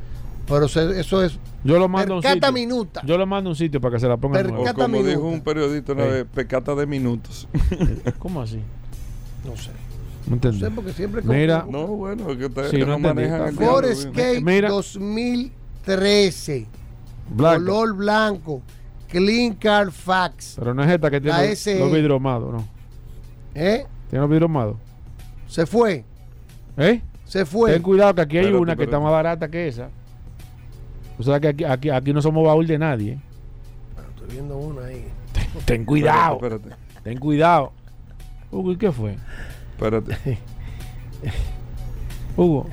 Pero eso es Yo lo mando a un percata sitio. minuta. Yo lo mando a un sitio para que se la pongan Per- O como dijo un periodista una vez, pecata de minutos. ¿Cómo así? No sé. No entendí. No sé porque siempre Mira, no, bueno, es que ustedes Sí, no manejan el bien. Forescape Mira. 2013. blanca. Color blanco. Clean Carfax. Pero no es esta que tiene los vidrios mados, ¿no? ¿Eh? Tiene los vidrios mados. Se fue. ¿Eh? Se fue. Ten cuidado que aquí hay una que está más barata que esa. O sea que aquí, aquí, aquí no somos baúl de nadie. ¿eh? Estoy viendo una ahí. Ten cuidado. Espérate, espérate. Ten cuidado. Hugo, ¿y qué fue? espérate. Hugo,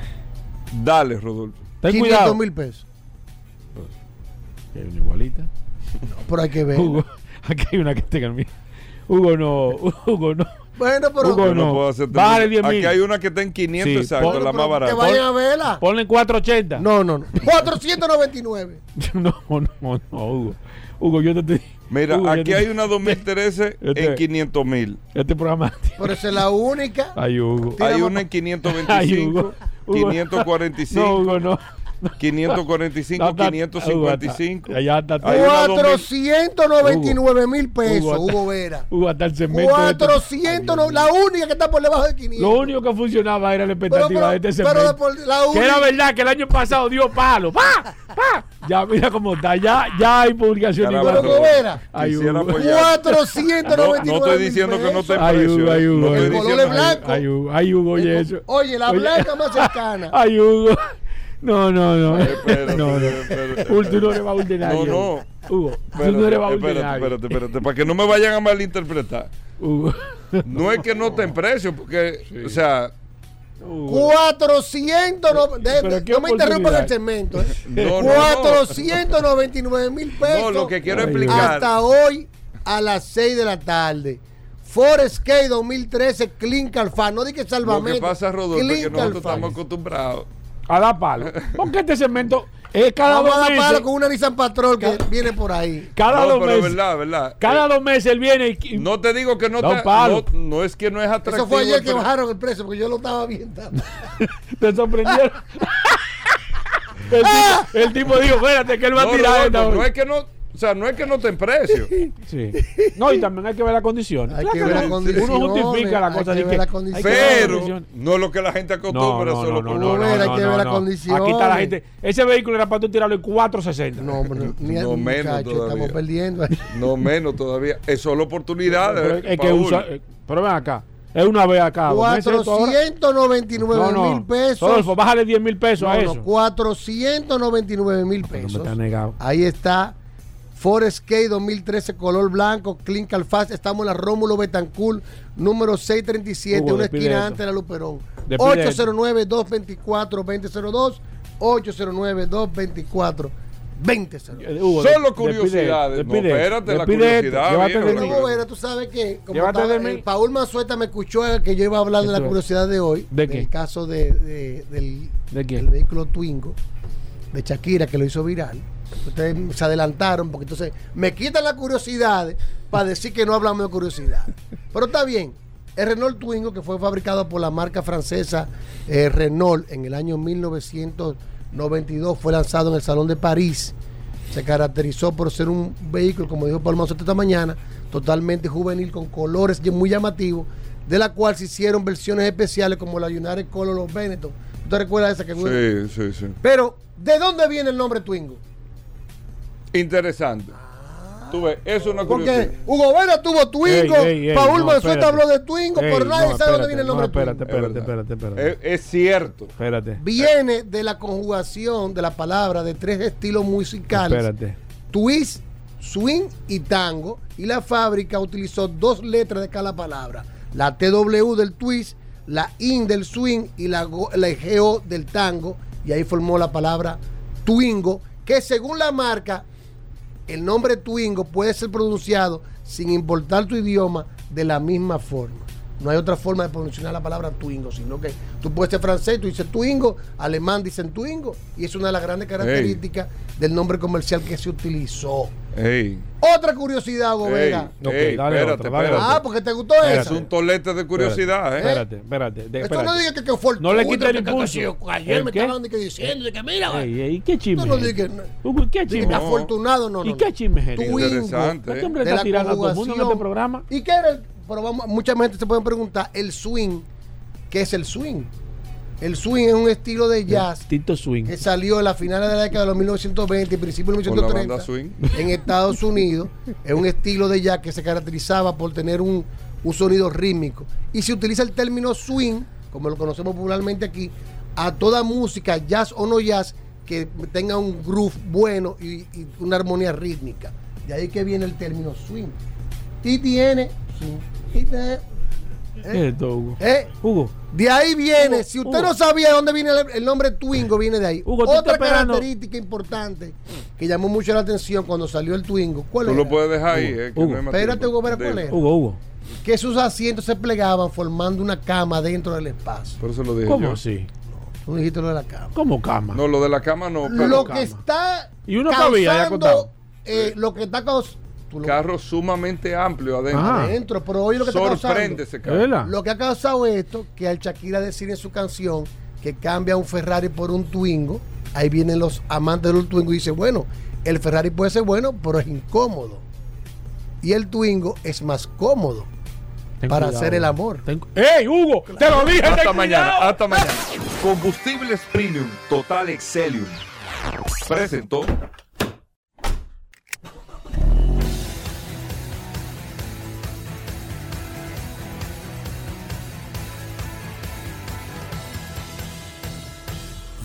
Dale, Rodolfo. ten 500 cuidado. mil pesos. Aquí hay una igualita. Pero hay que ver. Hugo, aquí hay una que tenga el mío. Hugo, no. Hugo, no. Bueno, pero Hugo, no no. puedo hacerte- Bájale 10 Aquí mil. hay una que está en 500 Sí, exacto, pon- la más que barata. vayan a verla. Ponle en 480. No, no, no. 499. no, no, no, Hugo. Hugo, yo te estoy. Mira, Hugo, aquí te- hay una 2013 Este- en 500 mil. Este programa. Pero esa es la única. Ay, Hugo. Hay una en 525, Ay, Hugo. Hugo. 545, No, Hugo, no. 545, No, está- 555. Hugo, allá 2000. 499 mil pesos, Hugo, Hugo Vera. Hugo, hasta el este- 400, no, la única que está por debajo de 500. Lo único que funcionaba era la expectativa Pero- de este la que era verdad que el año pasado dio palo. ¡Pa! ¡Pa! Ya mira cómo está. Ya, ya hay publicación igual. Hugo Vera. Ay, Quisiera Hugo. apoyar. 499 No, no estoy diciendo que no te Ay, precio. Hugo, ay. Hugo. No ay, Hugo. color diciendo- es blanco. Ay, Hugo, ay, Hugo, oye eso. Oye, la Oye. blanca más cercana. Ay, Hugo. No, no, no. Espérate, no, no. espérate. Hugo, tú no eres baúl de nadie. No, no. Hugo, tú Espérate, no eres baúl de espérate, nadie. espérate, espérate, para que no me vayan a malinterpretar. Hugo. No es que no en precio, porque, o sea, Hugo. 400. no, de- no me interrumpan el segmento. eh. No, no, no. 499 mil pesos. no, lo que quiero explicar. Hasta hoy a las 6 de la tarde. Ford Escape 2013 Clean Calfan. No di que Lo salvamento. que pasa, Rodolfo, es que nosotros estamos acostumbrados. A dar palo. Porque este segmento es cada Vamos a dos dar meses. palo con una Nissan Patrol que viene por ahí. Cada no, dos pero es meses. verdad, verdad. Cada Eh, dos meses él viene y. No te digo que no Da te, palo. no, no es que no es atractivo. Eso fue ayer que pero- bajaron el precio porque yo lo estaba viendo. Te sorprendieron. el, tipo, el tipo dijo, espérate, que él va No, a tirar esta no hoy". es que no, o sea, no es que no te precio. Sí. No, y también hay que ver las condiciones. Hay Claro que ver las no. condiciones, Uno justifica la hay cosa que de ver que. las hay condiciones. que ver las Pero condiciones. no es lo que la gente acostumbra, no, solo no, no, no, ver, hay que ver las Aquí condiciones. está la gente. Ese vehículo era para tú tirarlo en 460. No, hombre, ni No menos muchacho, todavía. estamos perdiendo. No menos todavía. Es solo oportunidades. Pero, es que usa, eh, pero ven acá. Es una vez acá. dos meses esto ahora. 499 No, no. mil pesos. Rodolfo, bájale 10 mil pesos No, a no, eso. 499 mil No me pesos. está negado. Ahí está. Forest K 2013 color blanco, Clean Calfast. Estamos en la Rómulo Betancourt, número 637, Hugo, una despide esquina antes de la Luperón. Despide 809-224-2002, 809-224-2002. Eh, Hugo, Solo despide- curiosidades. No, despide- espérate, la despide esto, curiosidad, llévate viejo. de Pero mí. como era, tú sabes que como eh, Paul Manzueta me escuchó que yo iba a hablar de la curiosidad de hoy, ¿De del qué? caso de, de- del, ¿De quién? del vehículo Twingo de Shakira que lo hizo viral. Ustedes se adelantaron porque entonces me quitan las curiosidades para decir que no hablamos de curiosidad. Pero está bien. El Renault Twingo, que fue fabricado por la marca francesa eh, Renault en el año 1992, fue lanzado en el Salón de París. Se caracterizó por ser un vehículo, como dijo Manzotti esta mañana, totalmente juvenil, con colores muy llamativos, de la cual se hicieron versiones especiales como la United Color Los Benetton. ¿Tú te recuerdas esa que Sí, sí, sí. Pero, ¿de dónde viene el nombre Twingo? Interesante. Tú ves, eso es una curiosidad. Porque Hugo Vera tuvo Twingo, Ey, ey, ey, Paul no, Manzueta espérate. habló de Twingo, Ey, pero nadie no, sabe dónde espérate, viene el no, nombre espérate, Twingo. Es espérate, verdad. espérate, espérate. Es, es cierto. Espérate. Viene de la conjugación de la palabra de tres estilos musicales. Espérate. twist, swing y tango. Y la fábrica utilizó dos letras de cada palabra. La TW del twist, la IN del swing y la, la GO del tango. Y ahí formó la palabra Twingo, que según la marca, el nombre Twingo puede ser pronunciado sin importar tu idioma de la misma forma. No hay otra forma de pronunciar la palabra Twingo, sino que tú puedes ser francés, tú dices Twingo, alemán dicen Twingo, y es una de las grandes características del nombre comercial que se utilizó. Ey, Otra curiosidad, ey, Gobera. Ey, dale espérate, otra, dale espérate. Ah, porque te gustó Es esa. un tolete de curiosidad, ¿eh? Espérate, espérate. de- Esto no diga que, que fue No le quite el impulso. que- que Ayer ¿El me qué? estaban diciendo de que mira, Ey, ey, ¿qué chisme? no, es Hugo, ¿Qué chisme? No. afortunado, no, no. ¿Y qué chisme es. Interesante. Este ¿eh? hombre está tirando a todo el mundo en este programa. ¿Y qué era el, pero vamos, mucha gente se puede preguntar, el swing, ¿qué es el swing? El swing es un estilo de jazz Tito Swing. que salió en la finales de la década de los 1920 y principios de los Con la 1930 banda swing. en Estados Unidos. Es un estilo de jazz que se caracterizaba por tener un, un sonido rítmico. Y se utiliza el término swing, como lo conocemos popularmente aquí, a toda música, jazz o no jazz, que tenga un groove bueno y, y una armonía rítmica. De ahí que viene el término swing. Y tiene swing. Y tiene- ¿Qué es esto, Hugo? ¿eh? Hugo, De ahí viene, Hugo, si usted Hugo. no sabía de dónde viene el, el nombre Twingo, viene de ahí. Hugo, Otra característica importante que llamó mucho la atención cuando salió el Twingo, ¿cuál Tú era? lo puedes dejar ahí, ¿eh? que no espérate. Hugo, Vera, ¿cuál era? Hugo, Hugo. Que sus asientos se plegaban formando una cama dentro del espacio. Por eso lo dije ¿Cómo yo. así? Tú dijiste lo de la cama. ¿Cómo cama? No, lo de la cama no, pero lo cama. que está Y uno cabía causando, acostado. eh, lo que está causando, carro sumamente amplio adentro. Adentro, pero oye lo que está Sorprende causando. ese ¿Es carro. verdad? Lo que ha causado esto, que al Shakira decir en su canción que cambia un Ferrari por un Twingo, ahí vienen los amantes del Twingo y dicen, bueno, el Ferrari puede ser bueno, pero es incómodo. Y el Twingo es más cómodo Ten para cuidado. hacer el amor. Ten- ¡Ey, Hugo! ¡Te lo dije! Hasta ten mañana, cuidado! hasta mañana. Combustibles Premium Total Excelium. Presentó.